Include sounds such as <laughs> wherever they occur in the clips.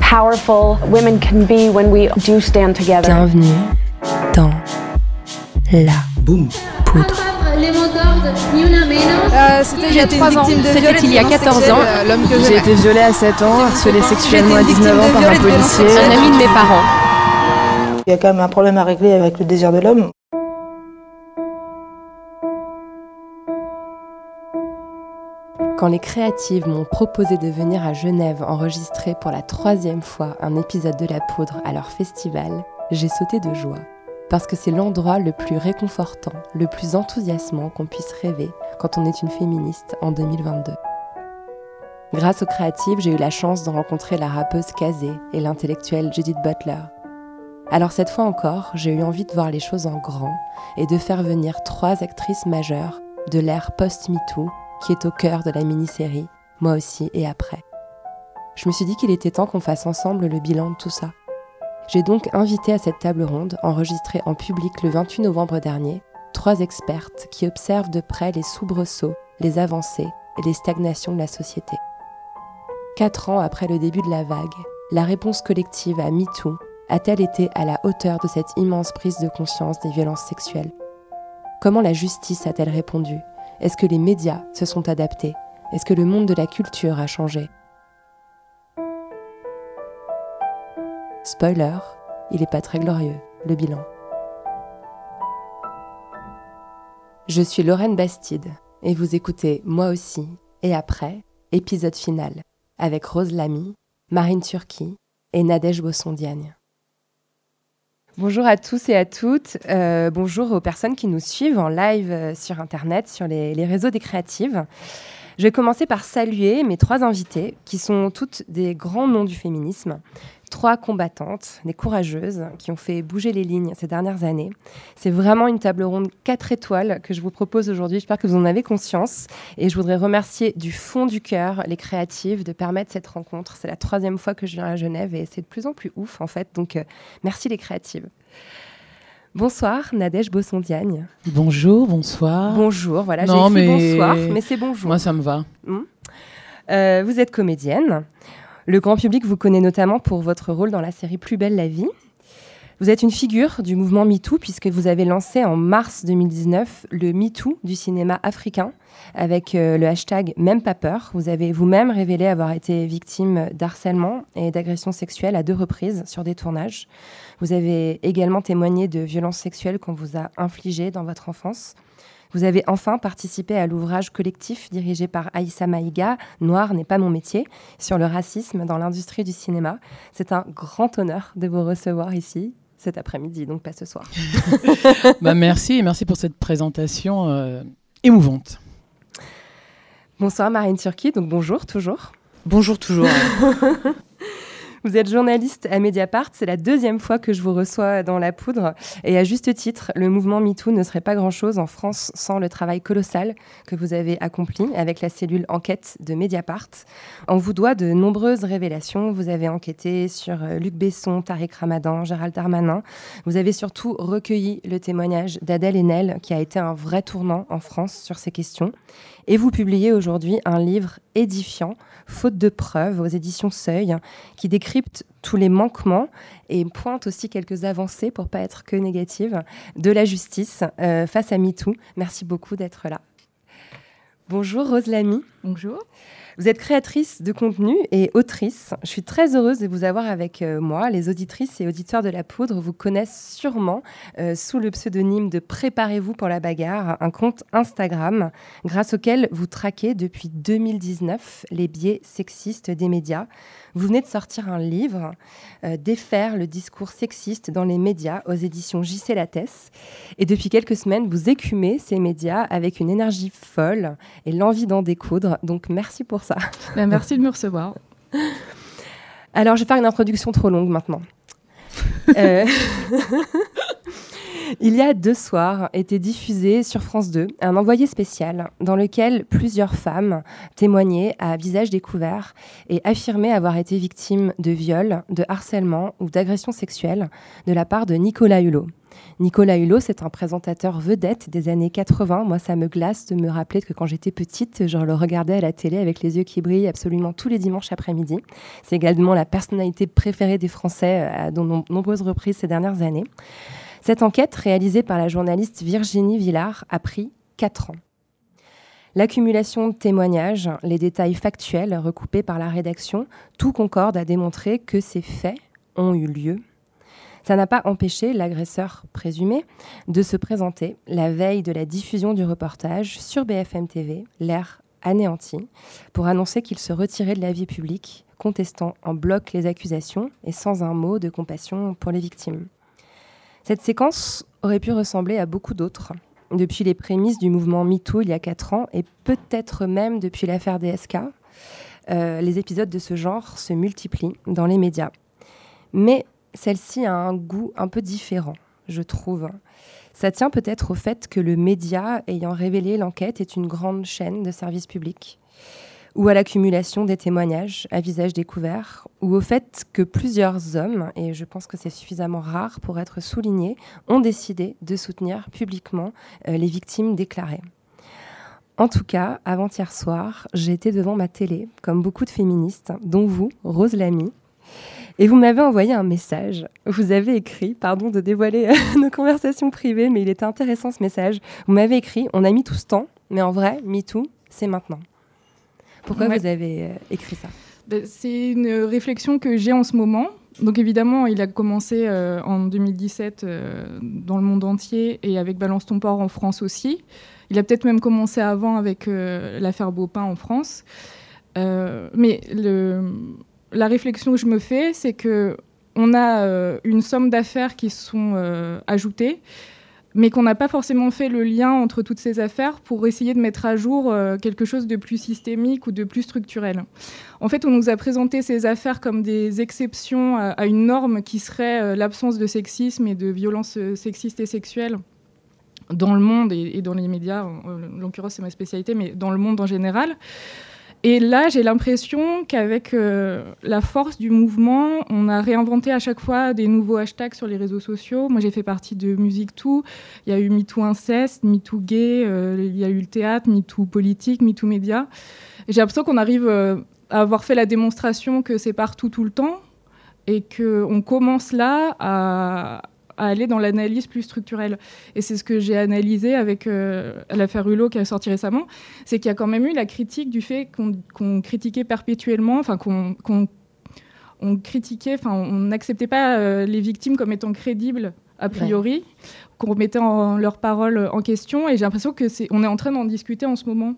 powerful women can be when we do stand together. Bienvenue dans la poudre. C'était il y a 3 ans. C'était il y a 14 ans. Que J'ai été violée à 7 ans, harcelée sexuellement à 19 ans par un policier. Un ami de mes parents. Il y a quand même un problème à régler avec le désir de l'homme. Quand les créatives m'ont proposé de venir à Genève enregistrer pour la troisième fois un épisode de La Poudre à leur festival, j'ai sauté de joie. Parce que c'est l'endroit le plus réconfortant, le plus enthousiasmant qu'on puisse rêver quand on est une féministe en 2022. Grâce aux créatives, j'ai eu la chance de rencontrer la rappeuse Kazé et l'intellectuelle Judith Butler. Alors cette fois encore, j'ai eu envie de voir les choses en grand et de faire venir trois actrices majeures de l'ère post-MeToo qui est au cœur de la mini-série, moi aussi et après. Je me suis dit qu'il était temps qu'on fasse ensemble le bilan de tout ça. J'ai donc invité à cette table ronde, enregistrée en public le 28 novembre dernier, trois expertes qui observent de près les soubresauts, les avancées et les stagnations de la société. Quatre ans après le début de la vague, la réponse collective à MeToo a-t-elle été à la hauteur de cette immense prise de conscience des violences sexuelles? Comment la justice a-t-elle répondu? Est-ce que les médias se sont adaptés? Est-ce que le monde de la culture a changé? Spoiler, il n'est pas très glorieux, le bilan. Je suis Lorraine Bastide et vous écoutez Moi aussi et après, épisode final, avec Rose Lamy, Marine Turki et Nadège Bosson-Diagne. Bonjour à tous et à toutes. Euh, bonjour aux personnes qui nous suivent en live euh, sur Internet, sur les, les réseaux des créatives. Je vais commencer par saluer mes trois invités, qui sont toutes des grands noms du féminisme. Trois combattantes, des courageuses, qui ont fait bouger les lignes ces dernières années. C'est vraiment une table ronde 4 étoiles que je vous propose aujourd'hui. J'espère que vous en avez conscience. Et je voudrais remercier du fond du cœur les créatives de permettre cette rencontre. C'est la troisième fois que je viens à Genève et c'est de plus en plus ouf en fait. Donc euh, merci les créatives. Bonsoir, Nadège Bosson-Diagne. Bonjour, bonsoir. Bonjour, voilà, j'ai mais- bonsoir, mais c'est bonjour. Moi, ça me va. Euh, vous êtes comédienne. Le grand public vous connaît notamment pour votre rôle dans la série Plus belle la vie. Vous êtes une figure du mouvement MeToo puisque vous avez lancé en mars 2019 le MeToo du cinéma africain avec euh, le hashtag Même pas peur. Vous avez vous-même révélé avoir été victime d'harcèlement et d'agressions sexuelles à deux reprises sur des tournages. Vous avez également témoigné de violences sexuelles qu'on vous a infligées dans votre enfance. Vous avez enfin participé à l'ouvrage collectif dirigé par Aïssa Maïga, Noir n'est pas mon métier, sur le racisme dans l'industrie du cinéma. C'est un grand honneur de vous recevoir ici cet après-midi, donc pas ce soir. <laughs> Bah, merci et merci pour cette présentation euh, émouvante. Bonsoir Marine Turki, donc bonjour toujours. Bonjour toujours. <laughs> Vous êtes journaliste à Mediapart, c'est la deuxième fois que je vous reçois dans la poudre. Et à juste titre, le mouvement MeToo ne serait pas grand-chose en France sans le travail colossal que vous avez accompli avec la cellule enquête de Mediapart. On vous doit de nombreuses révélations. Vous avez enquêté sur euh, Luc Besson, Tariq Ramadan, Gérald Darmanin. Vous avez surtout recueilli le témoignage d'Adèle Haenel, qui a été un vrai tournant en France sur ces questions. Et vous publiez aujourd'hui un livre édifiant, Faute de preuves, aux éditions Seuil, qui décrypte tous les manquements et pointe aussi quelques avancées, pour pas être que négative, de la justice euh, face à MeToo. Merci beaucoup d'être là. Bonjour Rose Lamy. Bonjour. Vous êtes créatrice de contenu et autrice. Je suis très heureuse de vous avoir avec euh, moi. Les auditrices et auditeurs de la poudre vous connaissent sûrement euh, sous le pseudonyme de Préparez-vous pour la bagarre, un compte Instagram grâce auquel vous traquez depuis 2019 les biais sexistes des médias. Vous venez de sortir un livre, euh, Défaire le discours sexiste dans les médias aux éditions JC Lattès. Et depuis quelques semaines, vous écumez ces médias avec une énergie folle et l'envie d'en découdre. Donc merci pour ça. Ben, merci de me recevoir. Alors, je vais faire une introduction trop longue maintenant. Euh, <laughs> Il y a deux soirs était diffusé sur France 2 un envoyé spécial dans lequel plusieurs femmes témoignaient à visage découvert et affirmaient avoir été victimes de viols, de harcèlement ou d'agressions sexuelles de la part de Nicolas Hulot. Nicolas Hulot, c'est un présentateur vedette des années 80. Moi, ça me glace de me rappeler que quand j'étais petite, je le regardais à la télé avec les yeux qui brillent absolument tous les dimanches après-midi. C'est également la personnalité préférée des Français à de nombreuses reprises ces dernières années. Cette enquête, réalisée par la journaliste Virginie Villard, a pris 4 ans. L'accumulation de témoignages, les détails factuels recoupés par la rédaction, tout concorde à démontrer que ces faits ont eu lieu. Ça n'a pas empêché l'agresseur présumé de se présenter la veille de la diffusion du reportage sur BFM TV, l'air anéanti, pour annoncer qu'il se retirait de la vie publique, contestant en bloc les accusations et sans un mot de compassion pour les victimes. Cette séquence aurait pu ressembler à beaucoup d'autres, depuis les prémices du mouvement MeToo il y a 4 ans, et peut-être même depuis l'affaire DSK. Euh, les épisodes de ce genre se multiplient dans les médias. Mais celle-ci a un goût un peu différent, je trouve. Ça tient peut-être au fait que le média ayant révélé l'enquête est une grande chaîne de services publics ou à l'accumulation des témoignages à visage découvert, ou au fait que plusieurs hommes, et je pense que c'est suffisamment rare pour être souligné, ont décidé de soutenir publiquement euh, les victimes déclarées. En tout cas, avant-hier soir, j'étais devant ma télé, comme beaucoup de féministes, dont vous, Rose Lamy, et vous m'avez envoyé un message. Vous avez écrit, pardon de dévoiler <laughs> nos conversations privées, mais il était intéressant ce message. Vous m'avez écrit, on a mis tout ce temps, mais en vrai, MeToo, c'est maintenant. Pourquoi vous avez euh, écrit ça ben, C'est une réflexion que j'ai en ce moment. Donc évidemment, il a commencé euh, en 2017 euh, dans le monde entier et avec Balance ton port en France aussi. Il a peut-être même commencé avant avec l'affaire Beaupin en France. mais le, la réflexion que je me fais, c'est que on a une somme d'affaires qui sont ajoutées mais qu'on n'a pas forcément fait le lien entre toutes ces affaires pour essayer de mettre à jour euh, quelque chose de plus systémique ou de plus structurel. En fait, on nous a présenté ces affaires comme des exceptions à, une norme qui serait euh, l'absence de sexisme et de violences euh, sexistes et sexuelles dans le monde et, dans les médias, en, en l'occurrence c'est ma spécialité, mais dans le monde en général. Et là, j'ai l'impression qu'avec euh, la force du mouvement, on a réinventé à chaque fois des nouveaux hashtags sur les réseaux sociaux. Moi, j'ai fait partie de Musique Tout. Il y a eu MeToo Inceste, MeToo Gay, euh, il y a eu le théâtre, MeToo Politique, MeToo Média. J'ai l'impression qu'on arrive euh, à avoir fait la démonstration que c'est partout tout le temps et qu'on commence là à, à aller dans l'analyse plus structurelle. Et c'est ce que j'ai analysé avec euh, l'affaire Hulot qui a sorti récemment, c'est qu'il y a quand même eu la critique du fait qu'on critiquait perpétuellement, enfin qu'on on critiquait, enfin on n'acceptait pas euh, les victimes comme étant crédibles a priori, qu'on remettait en, leurs paroles en question. Et j'ai l'impression que c'est, on est en train d'en discuter en ce moment.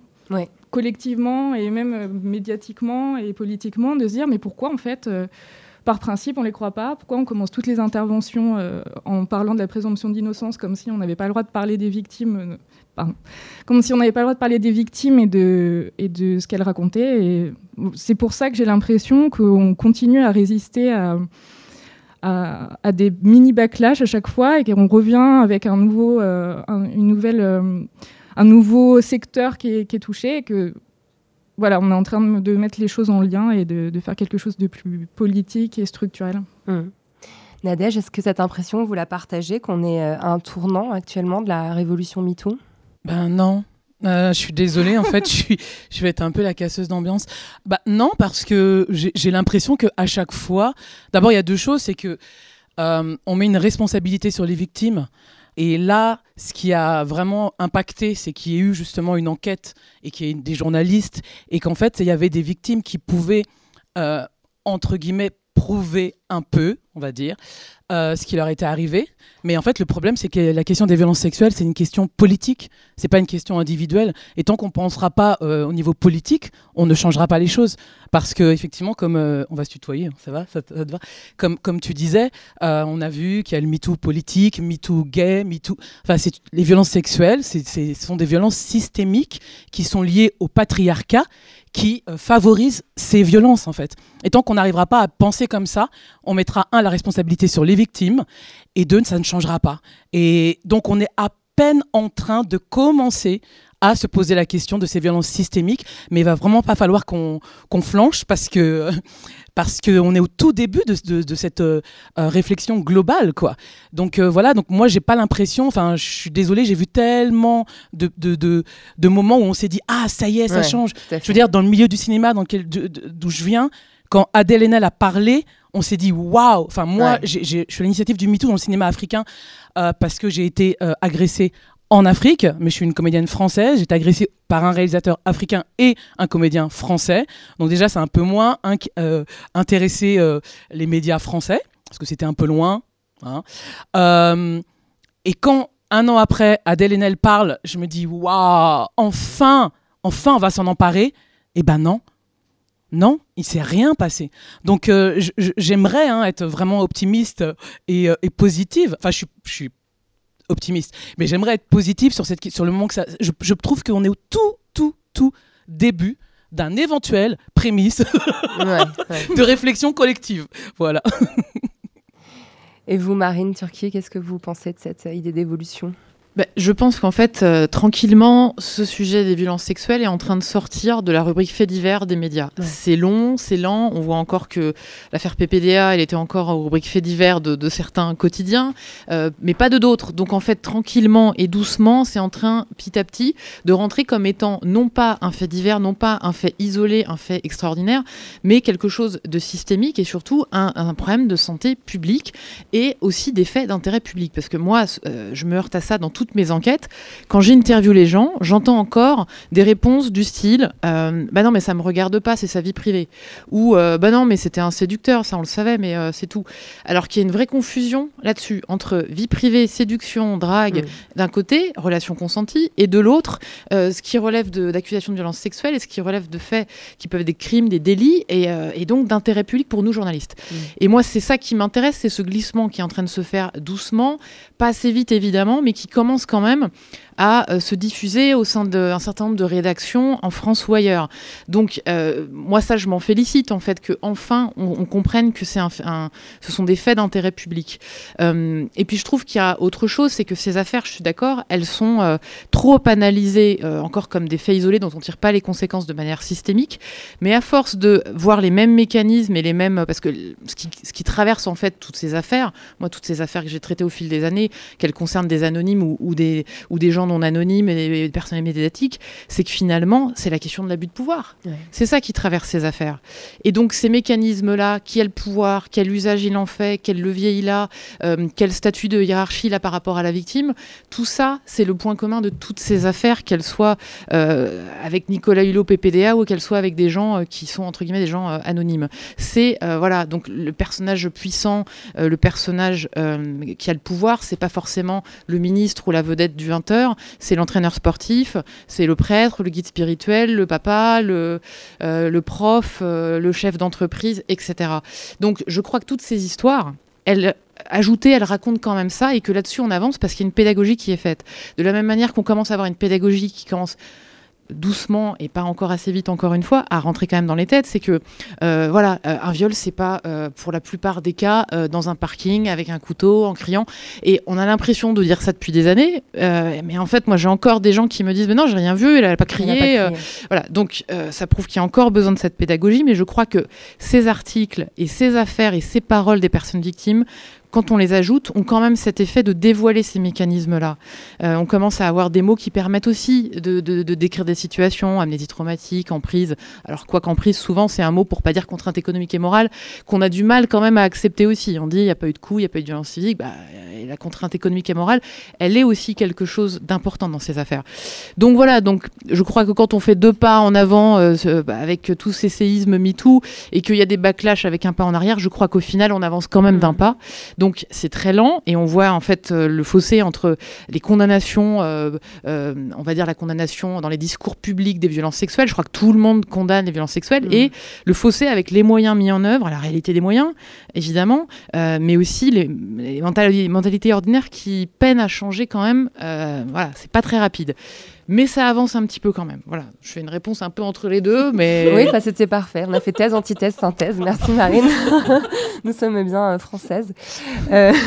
collectivement et même euh, médiatiquement et politiquement, de se dire mais pourquoi en fait par principe, on ne les croit pas. Pourquoi on commence toutes les interventions euh, en parlant de la présomption d'innocence comme si on n'avait pas le droit de parler des victimes euh, comme si on n'avait pas le droit de parler des victimes et de, ce qu'elles racontaient. C'est pour ça que j'ai l'impression qu'on continue à résister à, des mini backlash à chaque fois et qu'on revient avec un nouveau, euh, une nouvelle, un nouveau secteur qui est, qui est touché et que voilà, on est en train de mettre les choses en lien et de, faire quelque chose de plus politique et structurel. Mmh. Nadège, est-ce que cette impression, vous la partagez, qu'on est euh, à un tournant actuellement de la révolution MeToo? Ben non. Euh, je suis désolée, en fait, je, <laughs> je vais être un peu la casseuse d'ambiance. Bah non, parce que j'ai l'impression qu'à chaque fois, d'abord il y a deux choses, c'est que euh, on met une responsabilité sur les victimes. Et là, ce qui a vraiment impacté, c'est qu'il y ait eu justement une enquête et qu'il y ait des journalistes et qu'en fait, il y avait des victimes qui pouvaient, euh, entre guillemets, prouver un peu, on va dire, euh, ce qui leur était arrivé. Mais en fait, le problème, c'est que la question des violences sexuelles, c'est une question politique, c'est pas une question individuelle. Et tant qu'on ne pensera pas euh, au niveau politique, on ne changera pas les choses. Parce que effectivement, comme euh, on va se tutoyer, hein, ça va, ça, te va comme, comme tu disais, on a vu qu'il y a le MeToo politique, MeToo gay, MeToo... Enfin, les violences sexuelles, ce sont des violences systémiques qui sont liées au patriarcat qui favorisent ces violences, en fait. Et tant qu'on n'arrivera pas à penser comme ça, on mettra un la responsabilité sur les victimes, et deux, ça ne changera pas. Et donc on est à peine en train de commencer à se poser la question de ces violences systémiques, mais il va vraiment pas falloir qu'on qu'on flanche parce que <laughs> parce qu'on est au tout début de, de, de cette euh, euh, réflexion globale, quoi. Donc euh, voilà, donc moi j'ai pas l'impression, enfin je suis désolée, j'ai vu tellement de, de, moments où on s'est dit ah ça y est, ça Ouais, change. Je veux dire dans le milieu du cinéma dans lequel d'où je viens, quand Adèle Haenel a parlé, on s'est dit waouh. Enfin moi, Ouais. je suis à l'initiative du MeToo dans le cinéma africain euh, parce que j'ai été agressée en Afrique, mais je suis une comédienne française. J'ai été agressée par un réalisateur africain et un comédien français. Donc déjà, c'est un peu moins euh, intéressé euh, les médias français, parce que c'était un peu loin. hein. Euh, et quand, un an après, Adèle Haenel parle, je me dis, waouh, enfin, enfin, on va s'en emparer. Eh ben non. Non, il s'est rien passé. Donc j'aimerais hein, être vraiment optimiste et, positive. Enfin, je suis optimiste, mais j'aimerais être positive sur, cette, sur le moment que ça. Je, je trouve qu'on est au tout, tout, tout début d'un éventuel prémisse <laughs> Ouais, ouais. de réflexion collective. Voilà. Et vous, Marine Turquier, qu'est-ce que vous pensez de cette idée d'évolution? Ben, je pense qu'en fait, euh, tranquillement, ce sujet des violences sexuelles est en train de sortir de la rubrique faits divers des médias. Ouais. C'est long, c'est lent. On voit encore que l'affaire PPDA, elle était encore en rubrique faits divers de, de certains quotidiens, euh, mais pas de d'autres. Donc en fait, tranquillement et doucement, c'est en train, petit à petit, de rentrer comme étant non pas un fait divers, non pas un fait isolé, un fait extraordinaire, mais quelque chose de systémique et surtout un, un problème de santé publique et aussi des faits d'intérêt public. Parce que moi, euh, je me heurte à ça dans toutes mes enquêtes. Quand j'interviewe les gens, j'entends encore des réponses du style euh, Bah non, mais ça me regarde pas, c'est sa vie privée. Ou euh, Bah non, mais c'était un séducteur, ça on le savait, mais euh, c'est tout. Alors qu'il y a une vraie confusion là-dessus entre vie privée, séduction, drague, d'un côté, relation consentie, et de l'autre, euh, ce qui relève de- d'accusations de, violence sexuelle et ce qui relève de faits qui peuvent être des crimes, des délits, et, euh, et donc d'intérêt public pour nous journalistes. Et moi, c'est ça qui m'intéresse, c'est ce glissement qui est en train de se faire doucement, pas assez vite évidemment, mais qui commence quand même à euh, se diffuser au sein d'un certain nombre de rédactions en France ou ailleurs. Donc euh, moi ça je m'en félicite en fait que enfin on, on comprenne que un, ce sont des faits d'intérêt public. Euh, et puis je trouve qu'il y a autre chose, c'est que ces affaires, je suis d'accord, elles sont trop analysées encore comme des faits isolés dont on tire pas les conséquences de manière systémique. Mais à force de voir les mêmes mécanismes et les mêmes, parce que ce qui, ce qui traverse en fait toutes ces affaires, moi toutes ces affaires que j'ai traitées au fil des années, qu'elles concernent des anonymes ou des, ou des gens non anonymes et des personnes médiatiques, c'est que finalement c'est la question de l'abus de pouvoir. Ouais. C'est ça qui traverse ces affaires. Et donc ces mécanismes-là, qui a le pouvoir, quel usage il en fait, quel levier il a, euh, quel statut de hiérarchie il a par rapport à la victime, tout ça c'est le point commun de toutes ces affaires, qu'elles soient euh, avec Nicolas Hulot PPDA ou qu'elles soient avec des gens euh, qui sont entre guillemets des gens anonymes. C'est voilà donc le personnage puissant, le personnage qui a le pouvoir, c'est pas forcément le ministre ou la vedette du 20h, c'est l'entraîneur sportif, c'est le prêtre, le guide spirituel, le papa, le, euh, prof, euh, le chef d'entreprise, etc. Donc je crois que toutes ces histoires, elles ajoutées, elles racontent quand même ça et que là-dessus on avance parce qu'il y a une pédagogie qui est faite. De la même manière qu'on commence à avoir une pédagogie qui commence doucement et pas encore assez vite encore une fois à rentrer quand même dans les têtes c'est que euh, voilà euh, un viol c'est pas euh, pour la plupart des cas dans un parking avec un couteau en criant et on a l'impression de dire ça depuis des années mais en fait moi j'ai encore des gens qui me disent mais non j'ai rien vu elle a pas crié, a pas crié. voilà donc ça prouve qu'il y a encore besoin de cette pédagogie mais je crois que ces articles et ces affaires et ces paroles des personnes victimes quand on les ajoute, ont quand même cet effet de dévoiler ces mécanismes-là. Euh, on commence à avoir des mots qui permettent aussi de, de- de décrire des situations, amnésie traumatique, emprise. Alors quoi qu'emprise, souvent, c'est un mot pour pas dire contrainte économique et morale, qu'on a du mal quand même à accepter aussi. On dit, il n'y a pas eu de coup, il n'y a pas eu de violence physique. Bah, et la contrainte économique et morale, elle est aussi quelque chose d'important dans ces affaires. Donc voilà, donc je crois que quand on fait deux pas en avant euh, bah, avec tous ces séismes MeToo et qu'il y a des backlash avec un pas en arrière, je crois qu'au final, on avance quand même d'un pas. Donc c'est très lent et on voit en fait euh, le fossé entre les condamnations, euh, euh, on va dire la condamnation dans les discours publics des violences sexuelles. Je crois que tout le monde condamne les violences sexuelles et le fossé avec les moyens mis en œuvre, la réalité des moyens évidemment, euh, mais aussi les, les mentali- mentalités réalité ordinaire qui peine à changer quand même. Euh, voilà, c'est pas très rapide. Mais ça avance un petit peu quand même. Voilà, je fais une réponse un peu entre les deux, mais... <laughs> Oui, bah, c'était parfait. On a fait thèse, antithèse, synthèse. Merci Marine. <laughs> Nous sommes bien euh, françaises. Euh... <laughs>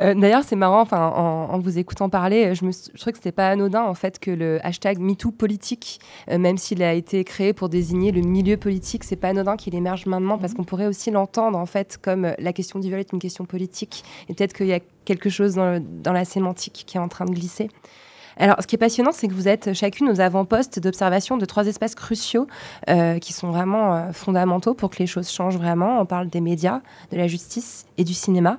Euh, D'ailleurs, c'est marrant, enfin, en, en, vous écoutant parler, je, me, je trouvais que c'était pas anodin en fait que le hashtag MeToo politique, euh, même s'il a été créé pour désigner le milieu politique, c'est pas anodin qu'il émerge maintenant parce qu'on pourrait aussi l'entendre en fait comme euh, la question du viol est une question politique et peut-être qu'il y a quelque chose dans, le, dans la sémantique qui est en train de glisser. Alors, ce qui est passionnant, c'est que vous êtes chacune aux avant-postes d'observation de trois espaces cruciaux euh, qui sont vraiment euh, fondamentaux pour que les choses changent vraiment. On parle des médias, de la justice et du cinéma.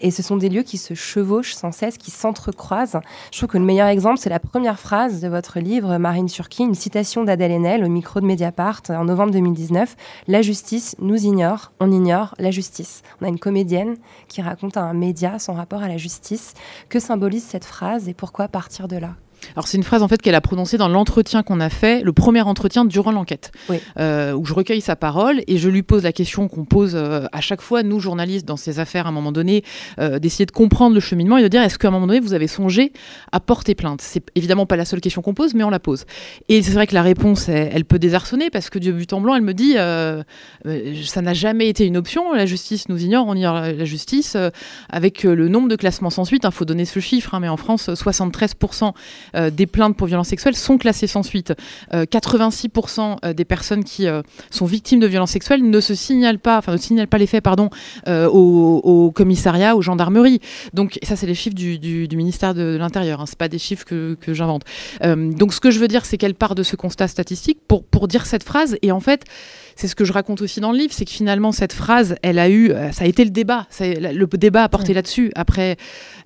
Et ce sont des lieux qui se chevauchent sans cesse, qui s'entrecroisent. Je trouve que le meilleur exemple, c'est la première phrase de votre livre, Marine Turki, une citation d'Adèle Haenel au micro de Mediapart en novembre 2019. La justice nous ignore, on ignore la justice. On a une comédienne qui raconte à un média son rapport à la justice. Que symbolise cette phrase et pourquoi partir de là? Alors c'est une phrase en fait qu'elle a prononcée dans l'entretien qu'on a fait, le premier entretien durant l'enquête, oui. euh, où je recueille sa parole et je lui pose la question qu'on pose euh, à chaque fois nous journalistes dans ces affaires à un moment donné, euh, d'essayer de comprendre le cheminement et de dire est-ce qu'à un moment donné vous avez songé à porter plainte? C'est évidemment pas la seule question qu'on pose, mais on la pose. Et c'est vrai que la réponse elle, elle, peut désarçonner parce que du but en blanc elle me dit ça n'a jamais été une option, la justice nous ignore, on ignore la justice avec le nombre de classements sans suite. Il hein, faut donner ce chiffre, hein, mais en France 73% euh, des plaintes pour violences sexuelles sont classées sans suite. Euh, 86% des personnes qui euh, sont victimes de violences sexuelles ne se signalent pas, enfin ne signalent pas les faits, pardon, euh, au, commissariat, aux gendarmeries. Donc ça, c'est les chiffres du, ministère de, l'Intérieur. Hein, c'est pas des chiffres que, que j'invente. Euh, donc ce que je veux dire, c'est qu'elle part de ce constat statistique pour pour dire cette phrase. Et en fait, c'est ce que je raconte aussi dans le livre, c'est que finalement cette phrase, elle a eu, ça a été le débat, le débat a porté mmh. là-dessus. Après,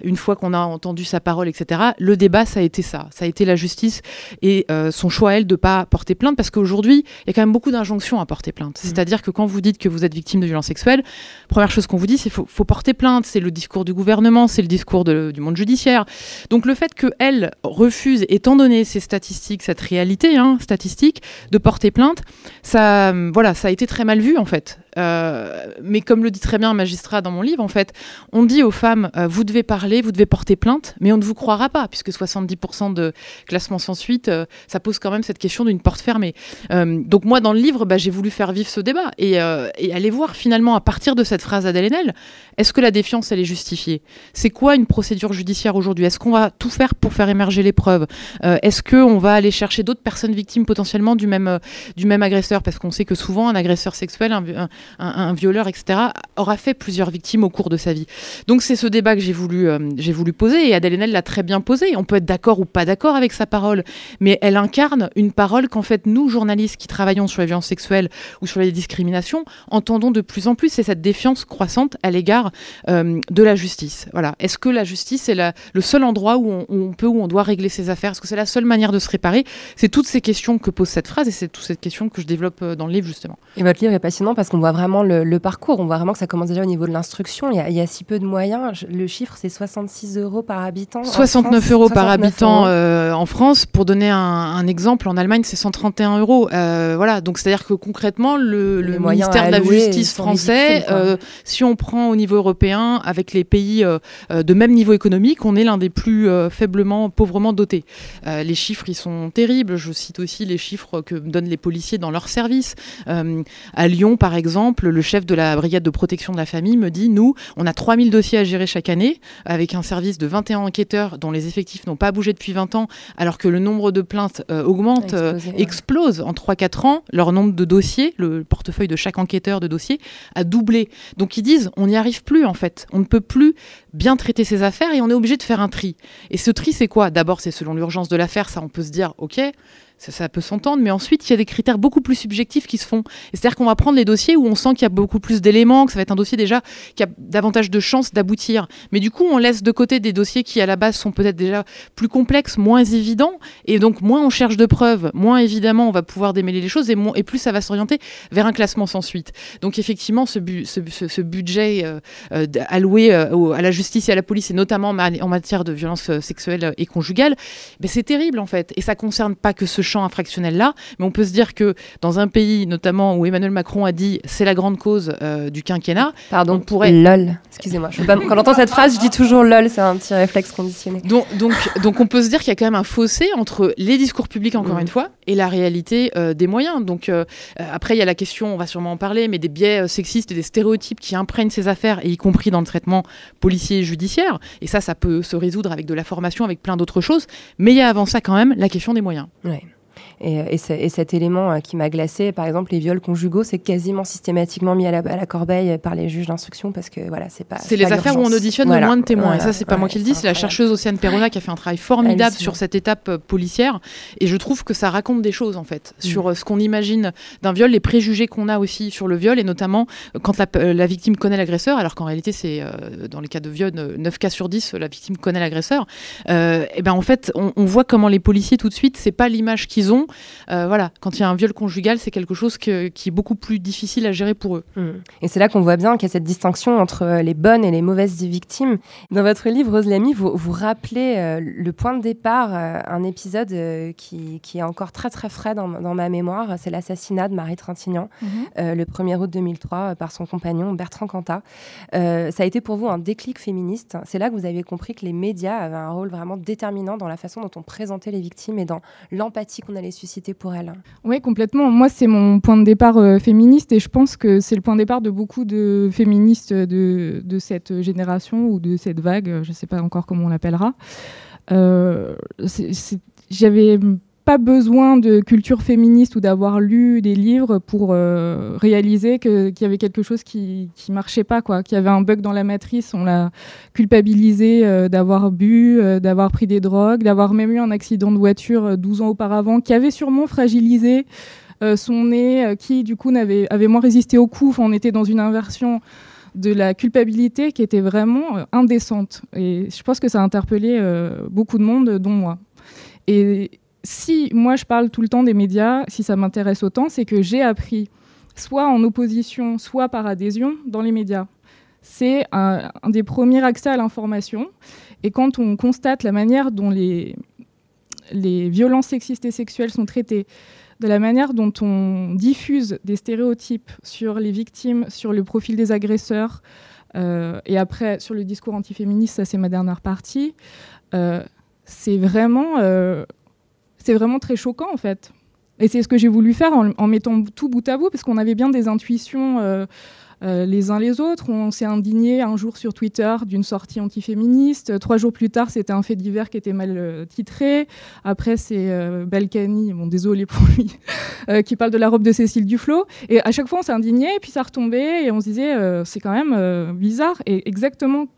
une fois qu'on a entendu sa parole, etc., le débat, ça a été ça, ça a été la justice et euh, son choix elle de pas porter plainte, parce qu'aujourd'hui, il y a quand même beaucoup d'injonctions à porter plainte. Mmh. C'est-à-dire que quand vous dites que vous êtes victime de violences sexuelles, première chose qu'on vous dit, c'est faut, faut porter plainte. C'est le discours du gouvernement, c'est le discours de, du monde judiciaire. Donc le fait que elle refuse, étant donné ces statistiques, cette réalité hein, statistique, de porter plainte, ça voilà, ça a été très mal vu en fait. Euh, mais comme le dit très bien un magistrat dans mon livre, en fait, on dit aux femmes euh, vous devez parler, vous devez porter plainte, mais on ne vous croira pas, puisque 70% de classement sans suite, euh, ça pose quand même cette question d'une porte fermée. Donc moi, dans le livre, bah, j'ai voulu faire vivre ce débat. Et, aller voir finalement à partir de cette phrase d'Adèle est-ce que la défiance elle est justifiée? C'est quoi une procédure judiciaire aujourd'hui? Est-ce qu'on va tout faire pour faire émerger les preuves? Est-ce qu'on va aller chercher d'autres personnes victimes potentiellement du même du même agresseur? Parce qu'on sait que souvent un agresseur sexuel, un, un, violeur, etc., aura fait plusieurs victimes au cours de sa vie. Donc c'est ce débat que j'ai voulu, euh, voulu poser, et Adèle Haenel l'a très bien posé. On peut être d'accord ou pas d'accord avec sa parole, mais elle incarne une parole qu'en fait nous, journalistes qui travaillons sur les violences sexuelles ou sur les discriminations, entendons de plus en plus, c'est cette défiance croissante à l'égard euh, de la justice. Voilà. Est-ce que la justice est la, le seul endroit où on, où on, peut, où on doit régler ses affaires? Est-ce que c'est la seule manière de se réparer? C'est toutes ces questions que pose cette phrase, et c'est toutes ces questions que je développe euh, dans le livre justement. Et votre livre est passionnant parce qu'on voit vraiment le, le, parcours. On voit vraiment que ça commence déjà au niveau de l'instruction. Il, il, y a si peu de moyens. Le chiffre, c'est 66 euros par habitant. 69 France, euros par habitant euros. Euh, en France. Pour donner un, un, exemple, en Allemagne, c'est 131 euros. Euh, voilà. Donc, c'est-à-dire que concrètement, le, le ministère de la Justice français, euh, si on prend au niveau européen, avec les pays de même niveau économique, on est l'un des plus faiblement, pauvrement dotés. Les chiffres, ils sont terribles. Je cite aussi les chiffres que donnent les policiers dans leur service. à Lyon, par exemple, le chef de la brigade de protection de la famille me dit, nous, on a 3000 dossiers à gérer chaque année, avec un service de 21 enquêteurs dont les effectifs n'ont pas bougé depuis 20 ans, alors que le nombre de plaintes euh, augmente, explosé, euh, ouais. explose. En 3-4 ans, leur nombre de dossiers, le portefeuille de chaque enquêteur de dossiers, a doublé. Donc ils disent, on n'y arrive plus en fait. On ne peut plus bien traiter ces affaires et on est obligé de faire un tri. Et ce tri, c'est quoi? D'abord, c'est selon l'urgence de l'affaire, ça on peut se dire, ok, ça, peut s'entendre, mais ensuite il y a des critères beaucoup plus subjectifs qui se font. C'est-à-dire qu'on va prendre les dossiers où on sent qu'il y a beaucoup plus d'éléments, que ça va être un dossier déjà qui a davantage de chances d'aboutir. Mais du coup, on laisse de côté des dossiers qui à la base sont peut-être déjà plus complexes, moins évidents, et donc moins on cherche de preuves, moins évidemment on va pouvoir démêler les choses, et, plus ça va s'orienter vers un classement sans suite. Donc effectivement, ce, bu ce, ce, ce budget euh, euh, alloué euh, à la justice et à la police, et notamment en matière de violences sexuelles et conjugales, ben c'est terrible en fait. Et ça concerne pas que ce champ infractionnel-là, mais on peut se dire que dans un pays, notamment où Emmanuel Macron a dit c'est la grande cause euh, du quinquennat, Pardon, on pourrait... lol. Excusez-moi. je pas- Quand j'entends cette phrase, je dis toujours lol. C'est un petit réflexe conditionné. Donc, donc, donc on peut se dire qu'il y a quand même un fossé entre les discours publics, encore Mm. une fois, et la réalité euh, des moyens. Donc euh, euh, après, il y a la question, on va sûrement en parler, mais des biais euh, sexistes et des stéréotypes qui imprègnent ces affaires, et y compris dans le traitement policier et judiciaire. Et ça, ça peut se résoudre avec de la formation, avec plein d'autres choses. Mais il y a avant ça quand même la question des moyens. Ouais. Et, et, ce- et cet élément euh, qui m'a glacé, par exemple, les viols conjugaux, c'est quasiment systématiquement mis à la, à la corbeille par les juges d'instruction parce que voilà, c'est pas. C'est les pas affaires où on auditionne Voilà. le moins de témoins. et ça, c'est pas moi qui le dis, c'est la chercheuse Océane Perrona qui a fait un travail formidable sur cette étape euh, policière. Et je trouve que ça raconte des choses, en fait, Mm. sur euh, ce qu'on imagine d'un viol, les préjugés qu'on a aussi sur le viol, et notamment euh, quand la, euh, la victime connaît l'agresseur, alors qu'en réalité, c'est euh, dans les cas de viol, euh, 9 cas sur 10, la victime connaît l'agresseur. Euh, et ben en fait, on, on voit comment les policiers, tout de suite, c'est pas l'image qu'ils Euh, voilà, quand il y a un viol conjugal, c'est quelque chose que- qui est beaucoup plus difficile à gérer pour eux. Mm. Et c'est là qu'on voit bien qu'il y a cette distinction entre euh, les bonnes et les mauvaises victimes. Dans votre livre, Rose Lamy, vous, vous rappelez euh, le point de départ, euh, un épisode qui, qui est encore très très frais dans, dans ma mémoire, c'est l'assassinat de Marie Trintignant, Mhm. le 1er août 2003, euh, par son compagnon Bertrand Cantat. Ça a été pour vous un déclic féministe. C'est là que vous avez compris que les médias avaient un rôle vraiment déterminant dans la façon dont on présentait les victimes et dans l'empathie qu'on allait susciter pour elles. Oui, complètement. Moi, c'est mon point de départ euh, féministe et je pense que c'est le point de départ de beaucoup de féministes de, cette génération ou de cette vague, je ne sais pas encore comment on l'appellera. Euh, J'avais pas besoin de culture féministe ou d'avoir lu des livres pour euh, réaliser qu'il y avait quelque chose qui, qui marchait pas, quoi, qu'il y avait un bug dans la matrice. On l'a culpabilisé euh, d'avoir bu, euh, d'avoir pris des drogues, d'avoir même eu un accident de voiture euh, 12 ans auparavant, qui avait sûrement fragilisé euh, son nez, euh, qui du coup n'avait avait moins résisté au coup. Enfin, on était dans une inversion de la culpabilité qui était vraiment euh, indécente. Et je pense que ça a interpellé euh, beaucoup de monde, dont moi. Et si moi je parle tout le temps des médias, si ça m'intéresse autant, c'est que j'ai appris, soit en opposition, soit par adhésion, dans les médias. C'est un, des premiers accès à l'information. Et quand on constate la manière dont les, les violences sexistes et sexuelles sont traitées, de la manière dont on diffuse des stéréotypes sur les victimes, sur le profil des agresseurs, euh, et après sur le discours antiféministe, ça c'est ma dernière partie, euh, c'est vraiment, euh, c'est vraiment très choquant en fait. Et c'est ce que j'ai voulu faire en, mettant tout bout à bout, parce qu'on avait bien des intuitions euh, euh, les uns les autres. On s'est indigné un jour sur Twitter d'une sortie antiféministe. Trois jours plus tard, c'était un fait divers qui était mal euh, titré. Après, c'est Balkany, bon, désolé pour lui, <laughs> qui parle de la robe de Cécile Duflot. Et à chaque fois, on s'est indigné, puis ça retombait, et on se disait, c'est quand même bizarre. Et exactement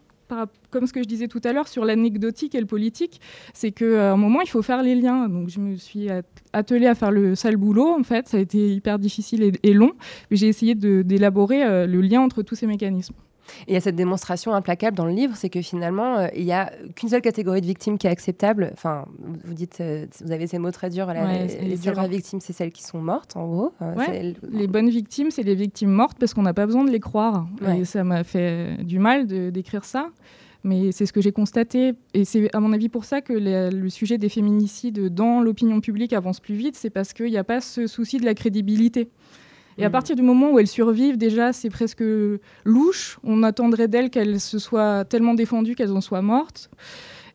comme ce que je disais tout à l'heure sur l'anecdotique et le politique, c'est qu'à un moment, il faut faire les liens. Donc, je me suis at- attelée à faire le sale boulot, en fait. Ça a été hyper difficile et, long, mais j'ai essayé d'élaborer euh, le lien entre tous ces mécanismes. Et il y a cette démonstration implacable dans le livre, c'est que finalement, euh, il n'y a qu'une seule catégorie de victimes qui est acceptable. Enfin, vous- dites, euh, vous avez ces mots très durs, là, Ouais, les, les seules vraies victimes, c'est celles qui sont mortes, en gros. Euh, Ouais, Les bonnes victimes, c'est les victimes mortes parce qu'on n'a pas besoin de les croire. Ouais. Et ça m'a fait du mal d'écrire ça. Mais c'est ce que j'ai constaté. Et c'est à mon avis pour ça que les- le sujet des féminicides dans l'opinion publique avance plus vite. C'est parce qu'il n'y a pas ce souci de la crédibilité. Et à Mhm. partir du moment où elles survivent, déjà, c'est presque louche. On attendrait d'elles qu'elles se soient tellement défendues qu'elles en soient mortes.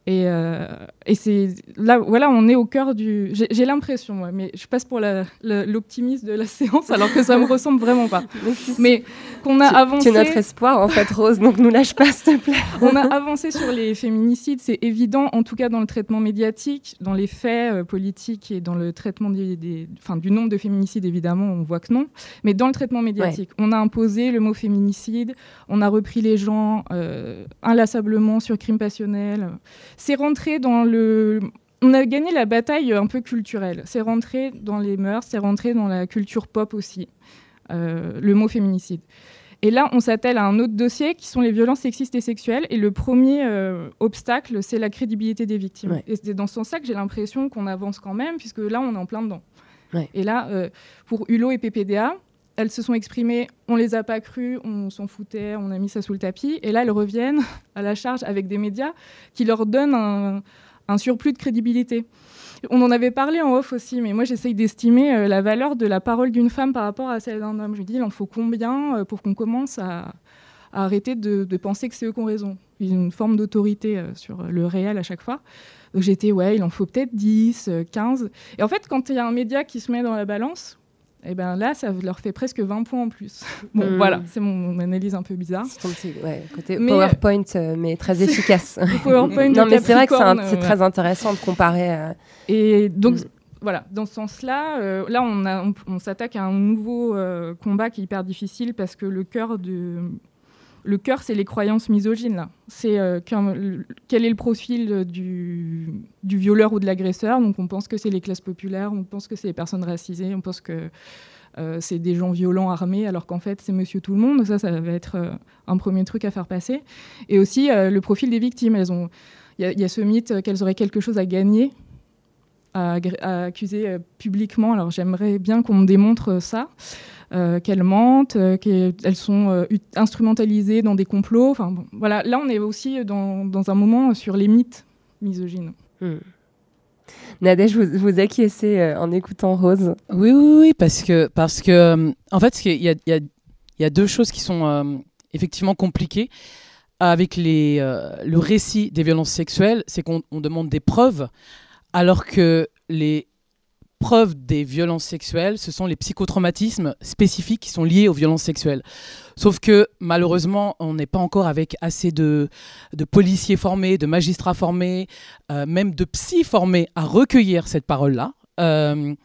Et, euh, et c'est là, voilà, on est au cœur du. J'ai l'impression, moi, mais je passe pour l'optimiste de la <laughs> séance, alors que ça me ressemble vraiment pas. <laughs> Mais si, si. Mais qu'on a Tu- avancé. Es notre espoir, en fait, Rose, donc nous lâche pas, s'il te plaît. <laughs> on a avancé sur les féminicides, c'est évident, en tout cas dans le traitement médiatique, dans les faits euh, politiques et dans le traitement des, des- enfin, du nombre de féminicides, évidemment, on voit que non. Mais dans le traitement médiatique, on a imposé le mot féminicide, on a repris les gens euh, inlassablement sur crime passionnel. C'est rentré dans le... On a gagné la bataille un peu culturelle. C'est rentré dans les mœurs, c'est rentré dans la culture pop aussi, euh, le mot féminicide. Et là, on s'attelle à un autre dossier qui sont les violences sexistes et sexuelles. Et le premier euh, obstacle, c'est la crédibilité des victimes. Ouais. Et c'est dans ce sens-là que j'ai l'impression qu'on avance quand même, puisque là, on est en plein dedans. Ouais. Et là, euh, pour Hulot et PPDA, elles se sont exprimées, on les a pas crues, on s'en foutait, on a mis ça sous le tapis. Et là, elles reviennent <laughs> à la charge avec des médias qui leur donnent un, surplus de crédibilité. On en avait parlé en off aussi, mais moi j'essaye d'estimer euh, la valeur de la parole d'une femme par rapport à celle d'un homme. Je dis, il en faut combien euh, pour qu'on commence à, arrêter de, penser que c'est eux qui ont raison? Une forme d'autorité euh, sur le réel à chaque fois. Donc j'étais, ouais, il en faut peut-être 10, euh, 15. Et en fait, quand il y a un média qui se met dans la balance, et ben là, ça leur fait presque 20 points en plus. <laughs> Bon, Mm. voilà, c'est mon analyse un peu bizarre. C'est ton petit ouais, côté Mais- PowerPoint, euh, mais très efficace. <laughs> PowerPoint non, mais c'est vrai que c'est ouais. très intéressant de comparer. euh, Et donc, Mm. voilà, dans ce sens-là, euh, là, on, on- on s'attaque à un nouveau euh, combat qui est hyper difficile parce que le cœur de. Le cœur, c'est les croyances misogynes. Là. C'est euh, quel est le profil du, du violeur ou de l'agresseur. Donc, on pense que c'est les classes populaires, on pense que c'est les personnes racisées, on pense que euh, c'est des gens violents armés, alors qu'en fait, c'est Monsieur Tout le Monde. Ça, ça va être euh, un premier truc à faire passer. Et aussi euh, le profil des victimes. Il y, a- ce mythe euh, qu'elles auraient quelque chose à gagner à, accuser euh, publiquement. Alors j'aimerais bien qu'on me démontre euh, ça, euh, qu'elles mentent, euh, qu'elles sont euh, instrumentalisées dans des complots. Enfin bon, voilà, là on est aussi dans, dans un moment sur les mythes misogynes. hmm. Nadège, vous, vous acquiescez en écoutant Rose? Oui, oui, oui, parce que, parce que en fait, il y a, il y a- il y a deux choses qui sont euh, effectivement compliquées avec les, euh, le récit des violences sexuelles, c'est qu'on on demande des preuves, alors que les preuves des violences sexuelles, ce sont les psychotraumatismes spécifiques qui sont liés aux violences sexuelles. Sauf que malheureusement, on n'est pas encore avec assez de, policiers formés, de magistrats formés, euh, même de psy formés à recueillir cette parole-là. Euh,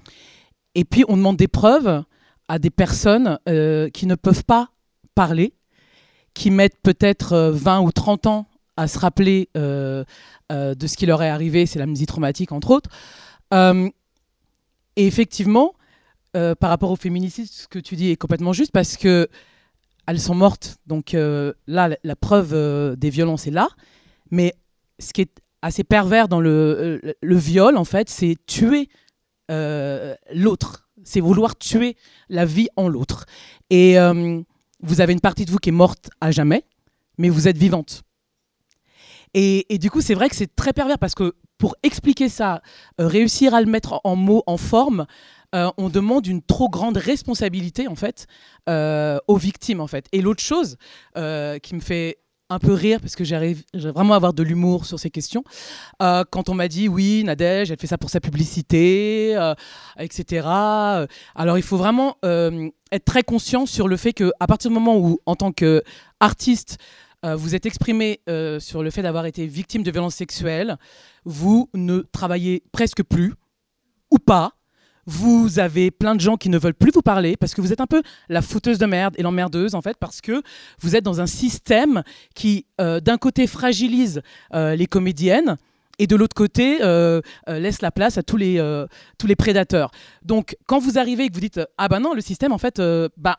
et puis, on demande des preuves à des personnes euh, qui ne peuvent pas parler, qui mettent peut-être euh, 20 ou 30 ans à se rappeler euh, de ce qui leur est arrivé, c'est l'amnésie traumatique, entre autres. Euh, et effectivement, euh, par rapport au féminicide, ce que tu dis est complètement juste parce que elles sont mortes. Donc là, la, preuve des violences est là. Mais ce qui est assez pervers dans le, viol, en fait, c'est tuer l'autre. C'est vouloir tuer la vie en l'autre. Et vous avez une partie de vous qui est morte à jamais, mais vous êtes vivante. Et, du coup, c'est vrai que c'est très pervers parce que pour expliquer ça, euh, réussir à le mettre en, mots, en forme, euh, on demande une trop grande responsabilité en fait euh, aux victimes en fait. Et l'autre chose qui me fait un peu rire parce que j'arrive vraiment à avoir de l'humour sur ces questions. Quand on m'a dit oui, Nadège, elle fait ça pour sa publicité, etc. Alors il faut vraiment être très conscient sur le fait que à partir du moment où, en tant qu'artiste, euh, vous êtes exprimé euh, sur le fait d'avoir été victime de violences sexuelles, vous ne travaillez presque plus ou pas. Vous avez plein de gens qui ne veulent plus vous parler parce que vous êtes un peu la fouteuse de merde et l'emmerdeuse en fait parce que vous êtes dans un système qui euh, d'un côté fragilise les comédiennes et de l'autre côté laisse la place à tous les, tous les prédateurs. Donc quand vous arrivez et que vous dites ah bah non le système en fait bah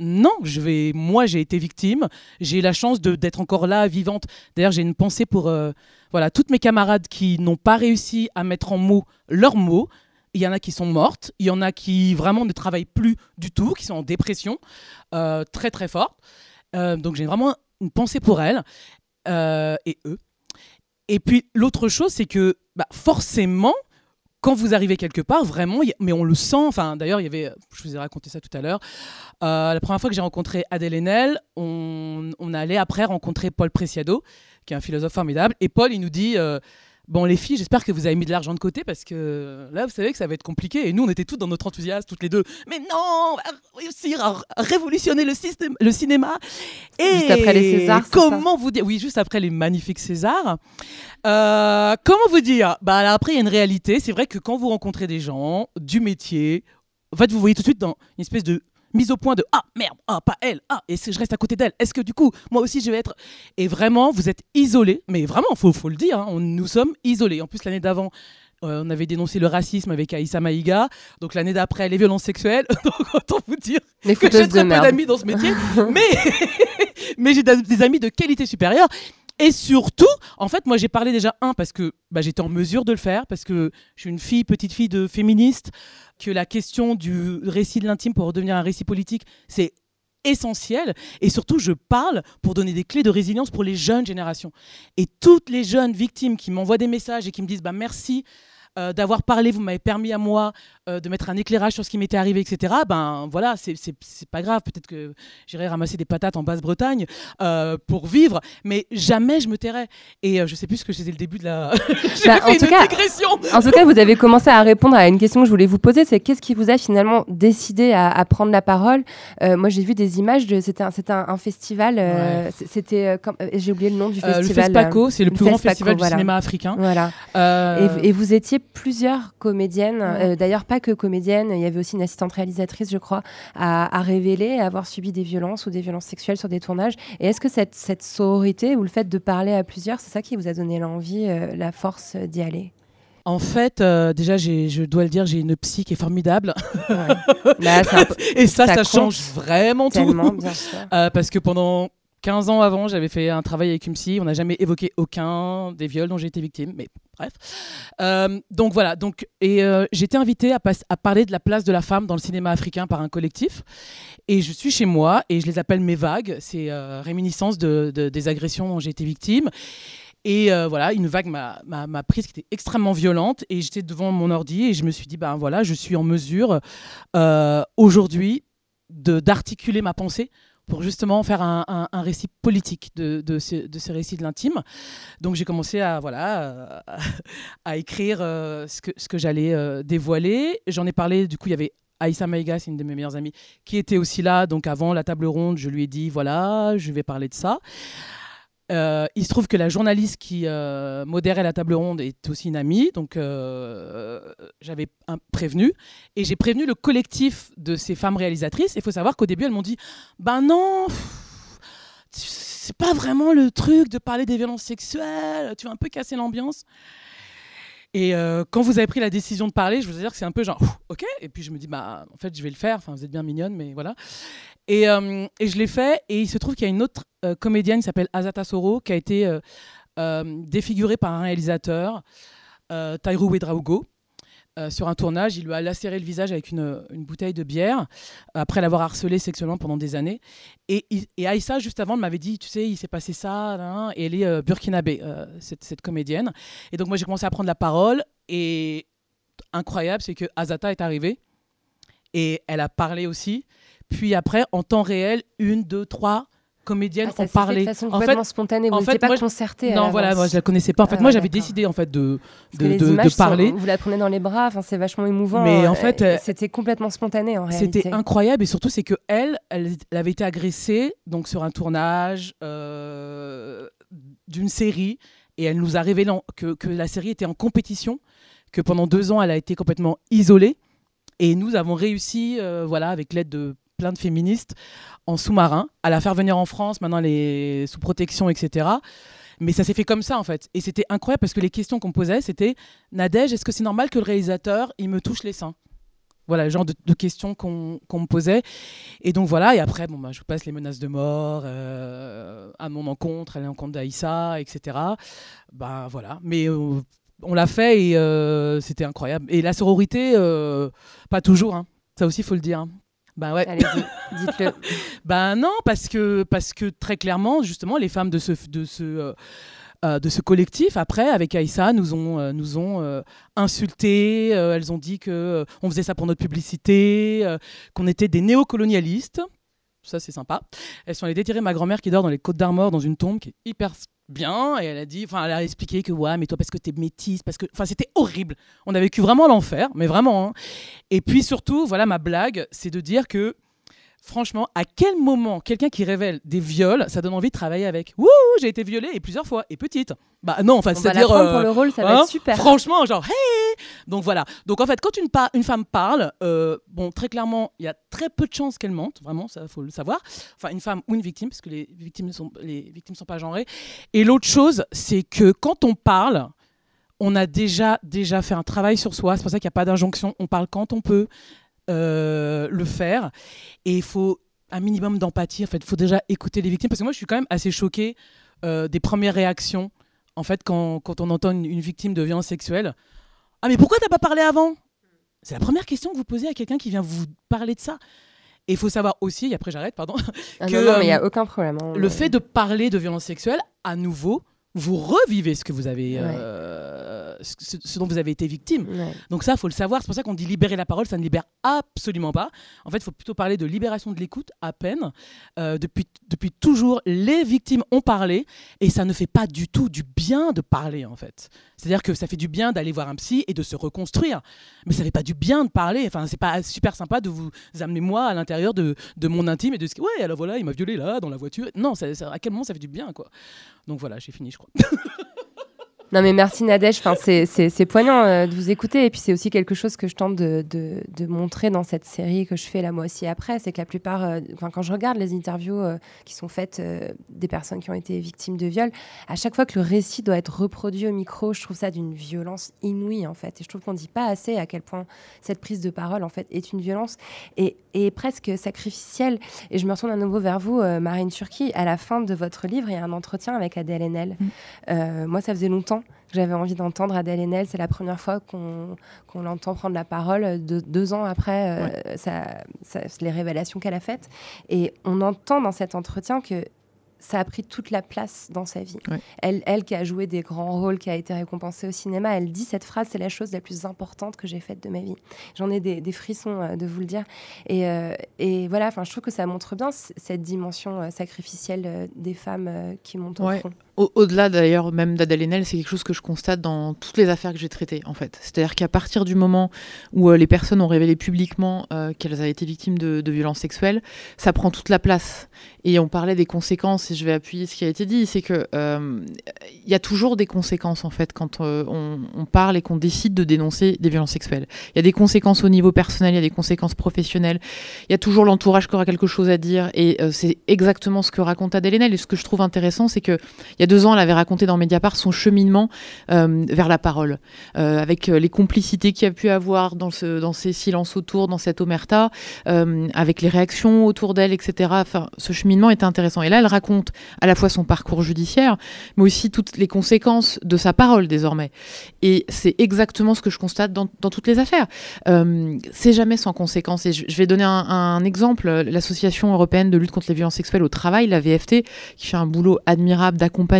non, je vais, moi j'ai été victime, j'ai la chance d'être encore là, vivante. D'ailleurs, j'ai une pensée pour euh, voilà, toutes mes camarades qui n'ont pas réussi à mettre en mots leurs mots. Il y en a qui sont mortes, il y en a qui vraiment ne travaillent plus du tout, qui sont en dépression euh, très très forte. Euh, donc j'ai vraiment une pensée pour elles et eux. Et puis l'autre chose, c'est que bah, forcément, quand vous arrivez quelque part, vraiment, mais on le sent. Enfin, d'ailleurs, il y avait, je vous ai raconté ça tout à l'heure. Euh, la première fois que j'ai rencontré Adèle Haenel, on, on allait après rencontrer Paul Preciado, qui est un philosophe formidable. Et Paul, il nous dit. euh, Bon, les filles, j'espère que vous avez mis de l'argent de côté parce que là, vous savez que ça va être compliqué. Et nous, on était toutes dans notre enthousiasme, toutes les deux. Mais non, on va réussir à révolutionner le, système, le cinéma. Et Juste après les Césars, ça Comment vous dire Oui, juste après les magnifiques Césars. Euh, comment vous dire? Bah là, après, il y a une réalité. C'est vrai que quand vous rencontrez des gens du métier, en fait, vous voyez tout de suite dans une espèce de mise au point de ah merde ah pas elle ah et si je reste à côté d'elle. Est-ce que du coup moi aussi je vais être et vraiment vous êtes isolés mais vraiment faut faut le dire hein, on- nous sommes isolés. En plus l'année d'avant euh, on avait dénoncé le racisme avec Aïssa Maïga. Donc l'année d'après les violences sexuelles. <laughs> Donc autant vous dire Les que j'ai très peu merde. d'amis dans ce métier. <laughs> Mais <laughs> mais j'ai des amis de qualité supérieure et surtout, en fait, moi j'ai parlé déjà, un, parce que bah, j'étais en mesure de le faire, parce que je suis une fille, petite fille de féministe, que la question du récit de l'intime pour redevenir un récit politique, c'est essentiel. Et surtout, je parle pour donner des clés de résilience pour les jeunes générations. Et toutes les jeunes victimes qui m'envoient des messages et qui me disent bah, merci. Euh, d'avoir parlé, vous m'avez permis à moi euh, de mettre un éclairage sur ce qui m'était arrivé, etc. Ben voilà, c'est pas grave. Peut-être que j'irai ramasser des patates en Basse-Bretagne euh, pour vivre, mais jamais je me tairai. Et je sais plus ce que c'était le début de la. <laughs> Bah, en, tout une cas, digression. en tout cas, vous avez commencé à répondre à une question que je voulais vous poser, c'est qu'est-ce qui vous a finalement décidé à, à prendre la parole? Moi, j'ai vu des images, de, c'était un, c'était un, un festival, c'était, j'ai oublié le nom du festival. le FESPACO, c'est le le plus grand festival voilà. du cinéma africain. Voilà. Et vous étiez plusieurs comédiennes, euh, d'ailleurs pas que comédiennes, il y avait aussi une assistante réalisatrice, je crois, à, à révéler, à avoir subi des violences ou des violences sexuelles sur des tournages. Et est-ce que cette, cette sororité ou le fait de parler à plusieurs, c'est ça qui vous a donné l'envie, euh, la force d'y aller? En fait, euh, déjà, je dois le dire, j'ai une psy qui est formidable. Bah, <laughs> peu- Et ça, ça, ça change vraiment tellement, tout. bien sûr. Euh, parce que pendant 15 ans avant, j'avais fait un travail avec psy. On n'a jamais évoqué aucun des viols dont j'ai été victime. Mais bref. Euh, donc voilà. Donc, et euh, été invitée à, parler de la place de la femme dans le cinéma africain par un collectif. Et je suis chez moi et je les appelle mes vagues. C'est euh, réminiscence de, de- des agressions dont j'ai été victime. Et euh, voilà, une vague m'a- prise qui était extrêmement violente. Et j'étais devant mon ordi et je me suis dit, ben voilà, je suis en mesure aujourd'hui d'articuler ma pensée pour justement faire un, récit politique de, ce, de récit de l'intime. Donc j'ai commencé à, voilà, euh, <laughs> à écrire euh, ce que, ce que j'allais euh, dévoiler. J'en ai parlé, du coup, il y avait Aïssa Maïga, c'est une de mes meilleures amies, qui était aussi là. Donc avant la table ronde, je lui ai dit, voilà, je vais parler de ça. Euh, il se trouve que la journaliste qui euh, modérait la table ronde est aussi une amie, donc euh, j'avais prévenu. Et j'ai prévenu le collectif de ces femmes réalisatrices. Il faut savoir qu'au début, elles m'ont dit Ben non, c'est pas vraiment le truc de parler des violences sexuelles, tu vas un peu casser l'ambiance. Et euh, quand vous avez pris la décision de parler, je vous dire que c'est un peu genre, ok. Et puis je me dis, bah, en fait, je vais le faire. Enfin, vous êtes bien mignonne, mais voilà. Et, euh, et je l'ai fait. Et il se trouve qu'il y a une autre euh, comédienne qui s'appelle Azata Soro, qui a été défigurée par un réalisateur, Tairo Wedraugo. Euh, sur un tournage, il lui a lacéré le visage avec une, bouteille de bière après l'avoir harcelée sexuellement pendant des années. Et, et Aïssa, juste avant, m'avait dit, tu sais, il s'est passé ça, et elle est euh, burkinabé, euh, cette, cette comédienne. Et donc moi, j'ai commencé à prendre la parole, et incroyable, c'est que Azata est arrivée, et elle a parlé aussi. Puis après, en temps réel, une, deux, trois comédiennes Ah, ont s'est fait parlé. de façon complètement spontanée, vous n'étiez pas moi, concerté Non, voilà, moi je la connaissais pas. En fait, Ah moi j'avais décidé en fait de de, les de- de images sont- parler. vous la prenez dans les bras, enfin, c'est vachement émouvant. Mais euh, en fait, et euh, c'était complètement spontané en réalité. C'était incroyable et surtout c'est que elle, elle, elle avait été agressée donc sur un tournage euh, d'une série et elle nous a révélé en- que, que la série était en compétition, que pendant deux ans elle a été complètement isolée et nous avons réussi, euh, voilà, avec l'aide de plein de féministes en sous-marin, à la faire venir en France. Maintenant elle sous protection, etc. Mais ça s'est fait comme ça en fait. Et c'était incroyable parce que les questions qu'on posait, c'était Nadège, est-ce que c'est normal que le réalisateur, il me touche les seins? Voilà, le genre de, questions qu'on me posait. Et donc voilà, et après, bon, bah, je vous passe les menaces de mort euh, à mon encontre, à l'encontre d'Aïssa, etc. Bah voilà, mais euh, on l'a fait et euh, c'était incroyable. Et la sororité, euh, pas toujours, hein. ça aussi, il faut le dire. hein. Bah ouais. Allez-y, <laughs> dites-le. Ben non, parce que, parce que très clairement, justement, les femmes de ce, de ce, euh, euh, de ce collectif, après, avec Aïssa, nous ont, euh, nous ont euh, insultés. euh, elles ont dit euh, on faisait ça pour notre publicité, qu'on était des néocolonialistes. Ça, c'est sympa. Elles sont allées déterrer ma grand-mère qui dort dans les Côtes d'Armor, dans une tombe qui est hyper bien. Et elle a dit, enfin, elle a expliqué que, ouais, mais toi, parce que t'es métisse, parce que. Enfin, c'était horrible. On a vécu vraiment l'enfer, mais vraiment. hein. Et puis surtout, voilà, ma blague, c'est de dire que franchement, à quel moment quelqu'un qui révèle des viols, ça donne envie de travailler avec Wouh, j'ai été violée et plusieurs fois et petite. Bah non, enfin, va c'est-à-dire. la prendre pour le rôle, ça va hein, être super. Franchement, genre, hey Donc voilà. Donc en fait, quand une femme parle, euh, bon, très clairement, il y a très peu de chances qu'elle mente, vraiment, ça faut le savoir. Enfin, une femme ou une victime, parce que les victimes ne sont, les victimes sont pas genrées. Et l'autre chose, c'est que quand on parle, on a déjà, déjà fait un travail sur soi. C'est pour ça qu'il n'y a pas d'injonction. On parle quand on peut euh, le faire. Et il faut un minimum d'empathie. En fait, il faut déjà écouter les victimes. Parce que moi, je suis quand même assez choquée euh, des premières réactions. En fait, quand, quand on entend une, une victime de violence sexuelle. Ah, mais pourquoi t'as pas parlé avant? C'est la première question que vous posez à quelqu'un qui vient vous parler de ça. Et il faut savoir aussi, et après j'arrête, pardon, <laughs> Ah que non, non, mais il n'y a euh, aucun problème. hein. le fait de parler de violence sexuelle, à nouveau, vous revivez ce que vous avez euh, ce, ce dont vous avez été victime. Donc ça, faut le savoir. C'est pour ça qu'on dit libérer la parole, ça ne libère absolument pas. En fait, il faut plutôt parler de libération de l'écoute à peine. Euh, depuis, depuis toujours, les victimes ont parlé et ça ne fait pas du tout du bien de parler en fait. C'est-à-dire que ça fait du bien d'aller voir un psy et de se reconstruire, mais ça fait pas du bien de parler. Enfin, c'est pas super sympa de vous amener moi à l'intérieur de, de, mon intime et de ce ouais, alors voilà, il m'a violé là dans la voiture. Non, ça, ça, à quel moment ça fait du bien quoi? Donc voilà, j'ai fini, je 哈哈 Non mais merci Nadège, enfin, c'est poignant euh, de vous écouter. Et puis c'est aussi quelque chose que je tente de, de, de, montrer dans cette série que je fais là moi aussi après, c'est que la plupart, euh, quand je regarde les interviews euh, qui sont faites des personnes qui ont été victimes de viol, à chaque fois que le récit doit être reproduit au micro, je trouve ça d'une violence inouïe en fait. Et je trouve qu'on ne dit pas assez à quel point cette prise de parole en fait est une violence et, et presque sacrificielle. Et je me retourne à nouveau vers vous Marine Turki, à la fin de votre livre il y a un entretien avec Adèle Haenel. Mmh. moi ça faisait longtemps j'avais envie d'entendre Adèle Haenel. C'est la première fois qu'on l'entend prendre la parole de, deux ans après euh, les révélations qu'elle a faites. Et on entend dans cet entretien que ça a pris toute la place dans sa vie. Elle, elle qui a joué des grands rôles, qui a été récompensée au cinéma, elle dit cette phrase, c'est la chose la plus importante que j'ai faite de ma vie. J'en ai des, frissons euh, de vous le dire. Et, euh, et voilà, je trouve que ça montre bien cette dimension euh, sacrificielle des femmes qui montent au front. Au-delà d'ailleurs même d'Adèle Haenel, c'est quelque chose que je constate dans toutes les affaires que j'ai traitées en fait. C'est-à-dire qu'à partir du moment où les personnes ont révélé publiquement qu'elles avaient été victimes de, violences sexuelles, ça prend toute la place. Et on parlait des conséquences, et je vais appuyer ce qui a été dit, c'est que il euh, y a toujours des conséquences en fait quand euh, on, parle et qu'on décide de dénoncer des violences sexuelles. Il y a des conséquences au niveau personnel, il y a des conséquences professionnelles. Il y a toujours l'entourage qui aura quelque chose à dire, et euh, c'est exactement ce que raconte Adèle Haenel. Et ce que je trouve intéressant, c'est que il y a deux ans, elle avait raconté dans Mediapart son cheminement vers la parole, avec les complicités qu'il y a pu avoir dans, ce, dans ces silences autour, dans cette omerta, avec les réactions autour d'elle, etc. Enfin, ce cheminement est intéressant. Et là, elle raconte à la fois son parcours judiciaire, mais aussi toutes les conséquences de sa parole désormais. Et c'est exactement ce que je constate dans, toutes les affaires. Euh, c'est jamais sans conséquences. Et je, vais donner un, exemple. L'association européenne de lutte contre les violences sexuelles au travail, la VFT, qui fait un boulot admirable d'accompagnement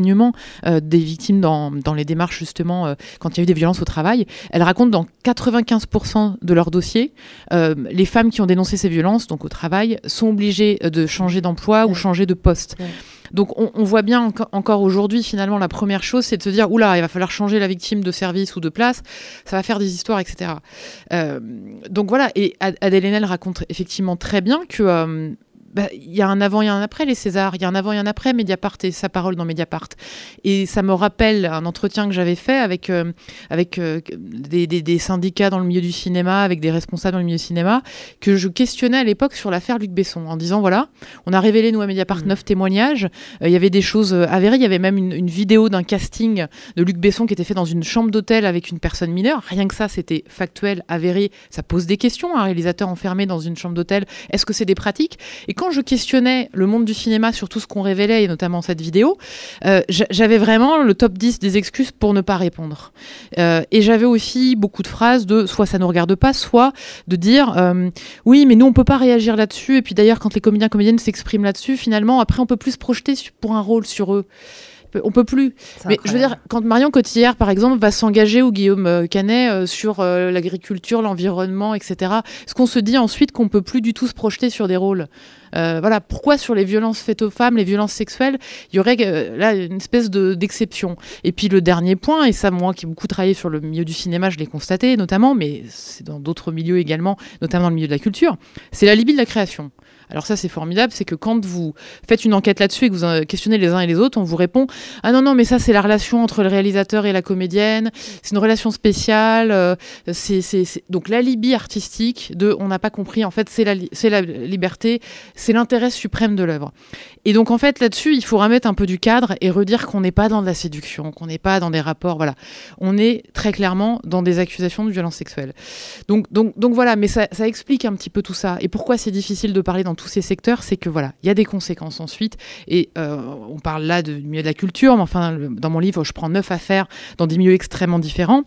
euh, des victimes dans, les démarches justement euh, quand il y a eu des violences au travail. Elle raconte dans 95% de leurs dossiers, les femmes qui ont dénoncé ces violences, donc au travail, sont obligées de changer d'emploi ou changer de poste. Donc on, voit bien encore aujourd'hui finalement la première chose c'est de se dire oula il va falloir changer la victime de service ou de place, ça va faire des histoires etc. Euh, donc voilà et Adèle Haenel raconte effectivement très bien que euh, bah, il y a un avant et un après les Césars, il y a un avant et un après Mediapart et sa parole dans Mediapart. Et ça me rappelle un entretien que j'avais fait avec, euh, avec euh, des, des, syndicats dans le milieu du cinéma, avec des responsables dans le milieu du cinéma, que je questionnais à l'époque sur l'affaire Luc Besson, en disant voilà, on a révélé nous à Mediapart mmh. neuf témoignages, euh, il y avait des choses avérées, il y avait même une, une, vidéo d'un casting de Luc Besson qui était fait dans une chambre d'hôtel avec une personne mineure. Rien que ça, c'était factuel, avéré. Ça pose des questions, un réalisateur enfermé dans une chambre d'hôtel. Est-ce que c'est des pratiques? Et quand je questionnais le monde du cinéma sur tout ce qu'on révélait, et notamment cette vidéo, euh, j'avais vraiment le top 10 des excuses pour ne pas répondre. Euh, et j'avais aussi beaucoup de phrases de soit ça ne regarde pas, soit de dire euh, oui, mais nous on peut pas réagir là-dessus. Et puis d'ailleurs, quand les comédiens comédiennes s'expriment là-dessus, finalement, après on peut plus se projeter pour un rôle sur eux on peut plus. Mais je veux dire, quand Marion Cotillard, par exemple, va s'engager ou Guillaume euh, Canet euh, sur euh, l'agriculture, l'environnement, etc., est-ce qu'on se dit ensuite qu'on peut plus du tout se projeter sur des rôles? Voilà, pourquoi sur les violences faites aux femmes, les violences sexuelles, il y aurait là une espèce d'exception? et puis le dernier point, et ça, moi qui ai beaucoup travaillé sur le milieu du cinéma, je l'ai constaté notamment, mais c'est dans d'autres milieux également, notamment dans le milieu de la culture, c'est la libye de la création. Alors ça, c'est formidable, c'est que quand vous faites une enquête là-dessus et que vous questionnez les uns et les autres, on vous répond ah non non, mais ça c'est la relation entre le réalisateur et la comédienne, c'est une relation spéciale, euh, c'est donc l'alibi artistique de on n'a pas compris. En fait, c'est la la liberté, c'est l'intérêt suprême de l'œuvre. Et donc en fait là-dessus, il faut remettre un peu du cadre et redire qu'on n'est pas dans de la séduction, qu'on n'est pas dans des rapports, voilà, on est très clairement dans des accusations de violence sexuelle. Donc donc donc voilà, mais ça, ça explique un petit peu tout ça et pourquoi c'est difficile de parler dans tous ces secteurs, c'est que voilà, il y a des conséquences ensuite. Et euh, on parle là du milieu de la culture, mais enfin, dans mon livre, je prends neuf affaires dans des milieux extrêmement différents.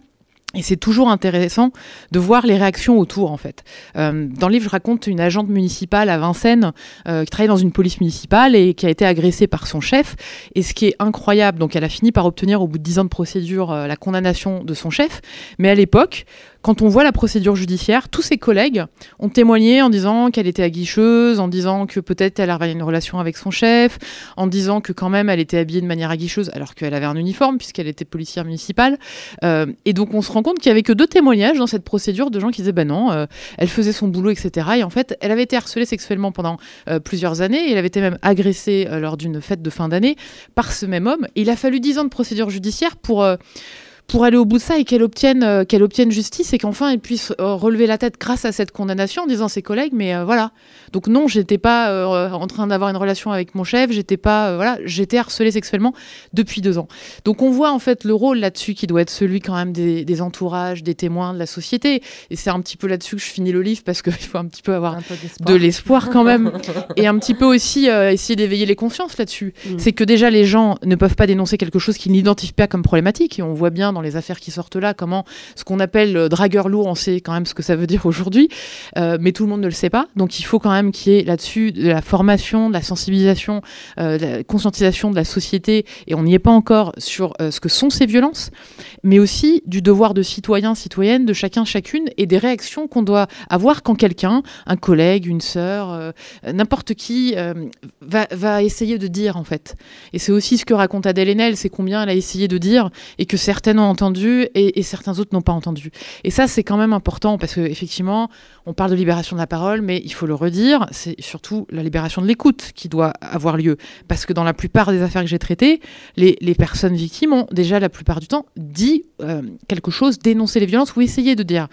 Et c'est toujours intéressant de voir les réactions autour, en fait. Euh, dans le livre, je raconte une agente municipale à Vincennes euh, qui travaille dans une police municipale et qui a été agressée par son chef. Et ce qui est incroyable, donc elle a fini par obtenir au bout de 10 ans de procédure la condamnation de son chef. Mais à l'époque, quand on voit la procédure judiciaire, tous ses collègues ont témoigné en disant qu'elle était aguicheuse, en disant que peut-être elle avait une relation avec son chef, en disant que quand même elle était habillée de manière aguicheuse alors qu'elle avait un uniforme puisqu'elle était policière municipale. Euh, et donc on se rend compte qu'il n'y avait que deux témoignages dans cette procédure de gens qui disaient ben non, euh, elle faisait son boulot, etc. Et en fait, elle avait été harcelée sexuellement pendant euh, plusieurs années et elle avait été même agressée lors d'une fête de fin d'année par ce même homme. Et il a fallu dix ans de procédure judiciaire pour pour aller au bout de ça et qu'elle obtienne, euh, qu'elle obtienne justice et qu'enfin elle puisse euh, relever la tête grâce à cette condamnation en disant à ses collègues mais euh, voilà. Donc non j'étais pas en train d'avoir une relation avec mon chef j'étais pas voilà j'étais harcelée sexuellement depuis deux ans. Donc on voit en fait le rôle là-dessus qui doit être celui quand même des, des entourages des témoins de la société. Et c'est un petit peu là-dessus que je finis le livre parce qu'il <laughs> faut un petit peu avoir de l'espoir quand même. Et un petit peu aussi euh, essayer d'éveiller les consciences là-dessus. Mm. c'est que déjà les gens ne peuvent pas dénoncer quelque chose qu'ils n'identifient pas comme problématique. Et on voit bien dans les affaires qui sortent là comment ce qu'on appelle le dragueur lourd on sait quand même ce que ça veut dire aujourd'hui euh, mais tout le monde ne le sait pas. Donc il faut quand même qu'il y ait là-dessus de la formation de la sensibilisation euh, de la conscientisation de la société. Et on n'y est pas encore sur euh, ce que sont ces violences mais aussi du devoir de citoyen citoyenne de chacun chacune et des réactions qu'on doit avoir quand quelqu'un un collègue une sœur euh, n'importe qui euh, va, va essayer de dire en fait. Et c'est aussi ce que raconte Adèle Haenel, c'est combien elle a essayé de dire et que certaines ont entendu et, certains autres n'ont pas entendu. Et ça, c'est quand même important parce que effectivement, on parle de libération de la parole, mais il faut le redire, c'est surtout la libération de l'écoute qui doit avoir lieu. Parce que dans la plupart des affaires que j'ai traitées, les, les personnes victimes ont déjà la plupart du temps dit euh, quelque chose, dénoncé les violences ou essayé de dire.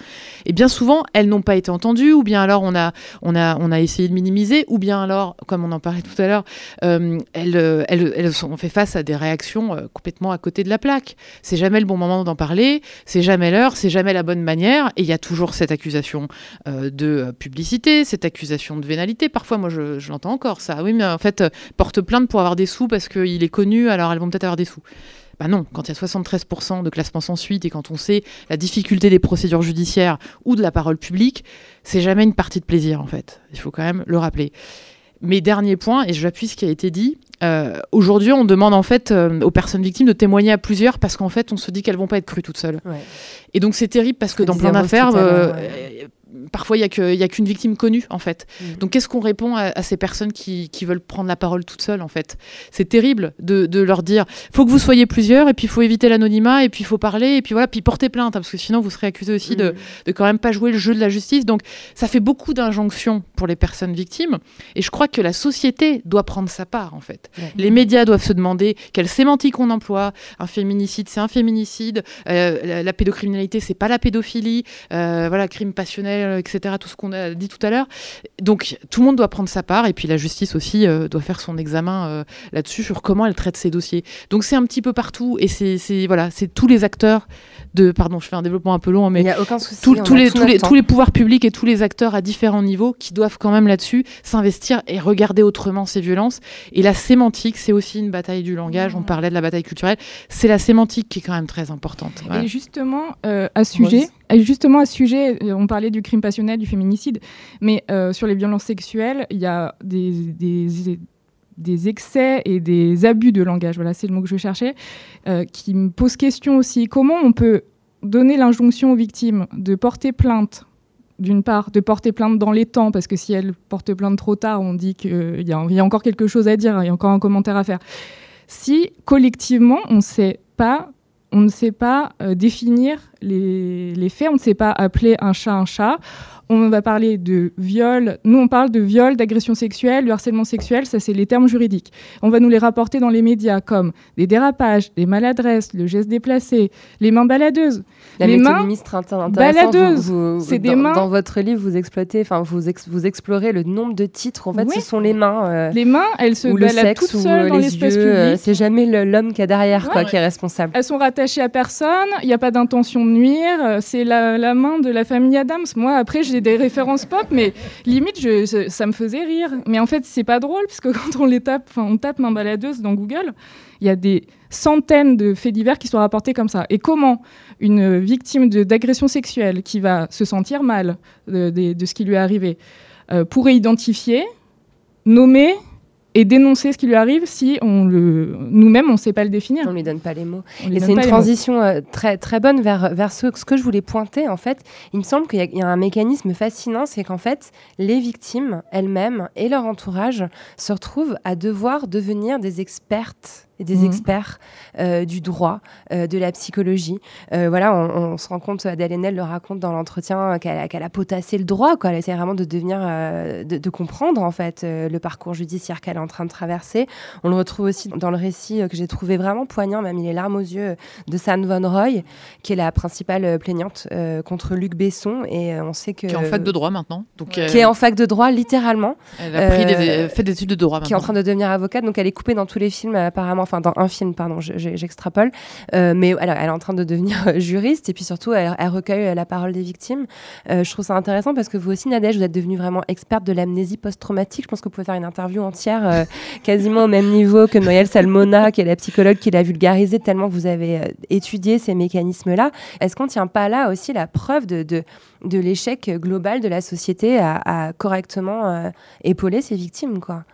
Et bien souvent, elles n'ont pas été entendues, ou bien alors on a, on a, on a essayé de minimiser, ou bien alors, comme on en parlait tout à l'heure, euh, elles, euh, elles, elles sont fait face à des réactions complètement à côté de la plaque. C'est jamais le bon moment d'en parler, c'est jamais l'heure, c'est jamais la bonne manière, et il y a toujours cette accusation euh, de euh, publicité, cette accusation de vénalité. Parfois, moi, je, l'entends encore, ça. Oui, mais en fait, euh, porte plainte pour avoir des sous parce qu'il est connu, alors elles vont peut-être avoir des sous. Bah non, quand il y a 73% de classement sans suite et quand on sait la difficulté des procédures judiciaires ou de la parole publique, c'est jamais une partie de plaisir en fait. Il faut quand même le rappeler. Mes derniers points, et j'appuie ce qui a été dit, euh, aujourd'hui on demande en fait euh, aux personnes victimes de témoigner à plusieurs parce qu'en fait on se dit qu'elles vont pas être crues toutes seules. Ouais. Et donc c'est terrible parce que dans plein d'affaires, parfois il y a qu'une victime connue en fait. Mm. Donc qu'est-ce qu'on répond à, à ces personnes qui, qui veulent prendre la parole toutes seules en fait? C'est terrible de, de leur dire faut que vous soyez plusieurs et puis il faut éviter l'anonymat et puis il faut parler et puis voilà puis porter plainte hein, parce que sinon vous serez accusé aussi de, de quand même pas jouer le jeu de la justice. Donc ça fait beaucoup d'injonctions pour les personnes victimes et je crois que la société doit prendre sa part en fait. Ouais. Les médias doivent se demander quelle sémantique on emploie. Un féminicide, c'est un féminicide. Euh, la, la pédocriminalité, c'est pas la pédophilie. Euh, voilà, crime passionnel, etc. Tout ce qu'on a dit tout à l'heure. Donc tout le monde doit prendre sa part et puis la justice aussi euh, doit faire son examen euh, là-dessus sur comment elle traite ses dossiers. Donc c'est un petit peu partout et c'est voilà, c'est tous les acteurs de pardon, je fais un développement un peu long, mais Il n'y a aucun souci. tous, on tous a les, tous, les, tous les pouvoirs publics et tous les acteurs à différents niveaux qui doivent quand même là-dessus s'investir et regarder autrement ces violences. Et la sémantique, c'est aussi une bataille du langage. On parlait de la bataille culturelle. C'est la sémantique qui est quand même très importante. Voilà. Et justement, euh, à ce sujet, et justement à ce sujet, euh, on parlait du crime passionnel, du féminicide, mais euh, sur les violences sexuelles, il y a des, excès et des abus de langage, voilà, c'est le mot que je cherchais, euh, qui me posent question aussi. Comment on peut donner l'injonction aux victimes de porter plainte d'une part, de porter plainte dans les temps, parce que si elles portent plainte trop tard, on dit qu'il y a encore quelque chose à dire, il y a encore un commentaire à faire. Si collectivement, on ne sait pas, on ne sait pas euh, définir les, les faits, on ne sait pas appeler un chat un chat, on va parler de viol. Nous, on parle de viol, d'agression sexuelle, de harcèlement sexuel, ça, c'est les termes juridiques. On va nous les rapporter dans les médias comme des dérapages, des maladresses, le geste déplacé, les mains baladeuses. La les mains baladeuses. C'est des mains. Dans votre livre, vous exploitez, enfin, vous, ex- vous explorez le nombre de titres. En fait, Oui. ce sont les mains. euh, Les mains, elles se baladent sexe, toutes ou seules euh, dans les l'espace yeux. public. euh, c'est jamais l'homme qui a derrière, quoi, qui est responsable. Elles sont rattachées à personne, il n'y a pas d'intention nuire, euh, c'est la, la main de la famille Adams. Moi, après, j'ai des références pop, mais limite, ça me faisait rire. Mais en fait, c'est pas drôle, parce que <laughs> quand on les tape, on tape main baladeuse dans Google, il y a des centaines de faits divers qui sont rapportés comme ça. Et comment une victime d'agression sexuelle qui va se sentir mal de, de- de ce qui lui est arrivé euh, pourrait identifier, nommer et dénoncer ce qui lui arrive si on le nous-mêmes on ne sait pas le définir. On lui donne pas les mots. On Et c'est une transition euh, très, très bonne vers, vers ce, ce que je voulais pointer. En fait, il me semble qu'il y, a- il y a un mécanisme fascinant, c'est qu'en fait, les victimes elles-mêmes et leur entourage se retrouvent à devoir devenir des expertes des Mhm. experts euh, du droit, euh, de la psychologie. Euh, voilà, on, on se rend compte, Adèle Haenel le raconte dans l'entretien, qu'elle a, potassé le droit. Quoi. Elle essaie vraiment de devenir, euh, de, de comprendre en fait euh, le parcours judiciaire qu'elle est en train de traverser. On le retrouve aussi dans le récit que j'ai trouvé vraiment poignant, m'a mis les larmes aux yeux, de San Von Roy, qui est la principale plaignante euh, contre Luc Besson. Et euh, on sait que. Qui est en fac de droit maintenant. Donc, Qui euh, est en fac de droit, littéralement. Elle a pris des- fait des études de droit Qui est en train de devenir avocate, donc elle est coupée dans tous les films, apparemment, enfin dans un film, pardon, je- je- j'extrapole. Euh, mais alors, elle est en train de devenir euh, juriste, et puis surtout, elle, elle recueille euh, la parole des victimes. Euh, je trouve ça intéressant parce que vous aussi, Nadège, vous êtes devenue vraiment experte de l'amnésie post-traumatique. Je pense que vous pouvez faire une interview entière, euh, <laughs> quasiment au même niveau que Noël Salmona, qui est la psychologue qui l'a vulgarisé, tellement vous avez étudié ces mécanismes-là. Est-ce qu'on ne tient pas là aussi la preuve de, de, de l'échec global de la société à, à correctement épauler ses victimes, quoi?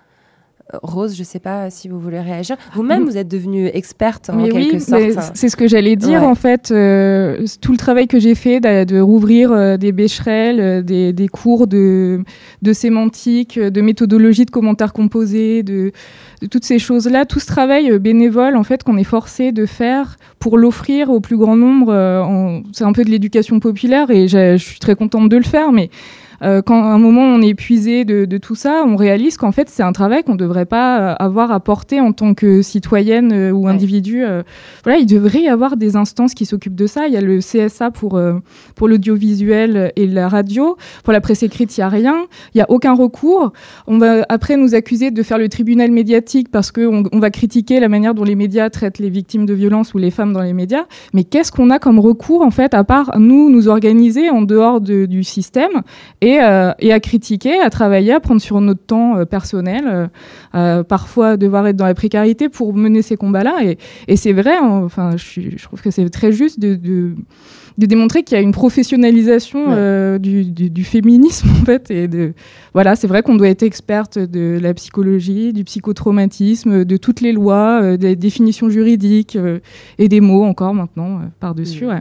Rose, je ne sais pas si vous voulez réagir. Vous-même, vous êtes devenue experte en oui, quelque sorte. c'est ce que j'allais dire Ouais. en fait. euh, tout le travail que j'ai fait de, de rouvrir euh, des Becherel, euh, des, des cours de, de sémantique, euh, de méthodologie de commentaires composés, de, de toutes ces choses-là, tout ce travail euh, bénévole en fait qu'on est forcé de faire pour l'offrir au plus grand nombre. euh, c'est un peu de l'éducation populaire et je suis très contente de le faire, mais euh, quand à un moment on est épuisé de, de tout ça, on réalise qu'en fait c'est un travail qu'on ne devrait pas euh, avoir à porter en tant que citoyenne euh, ou individu. euh. voilà, il devrait y avoir des instances qui s'occupent de ça. Il y a le CSA pour, pour l'audiovisuel et la radio. Pour la presse écrite, il n'y a rien. Il n'y a aucun recours. On va après nous accuser de faire le tribunal médiatique parce qu'on on va critiquer la manière dont les médias traitent les victimes de violences ou les femmes dans les médias. Mais qu'est-ce qu'on a comme recours en fait à part nous nous organiser en dehors de- du système? et, euh, et à critiquer, à travailler, à prendre sur notre temps euh, personnel, euh, parfois devoir être dans la précarité pour mener ces combats-là. Et, et c'est vrai, hein, enfin, je, suis- je trouve que c'est très juste de, de, de démontrer qu'il y a une professionnalisation du, du- du féminisme <laughs> en fait. Et de, voilà, c'est vrai qu'on doit être experte de la psychologie, du psychotraumatisme, de toutes les lois, des définitions juridiques et des mots encore maintenant par-dessus. ouais.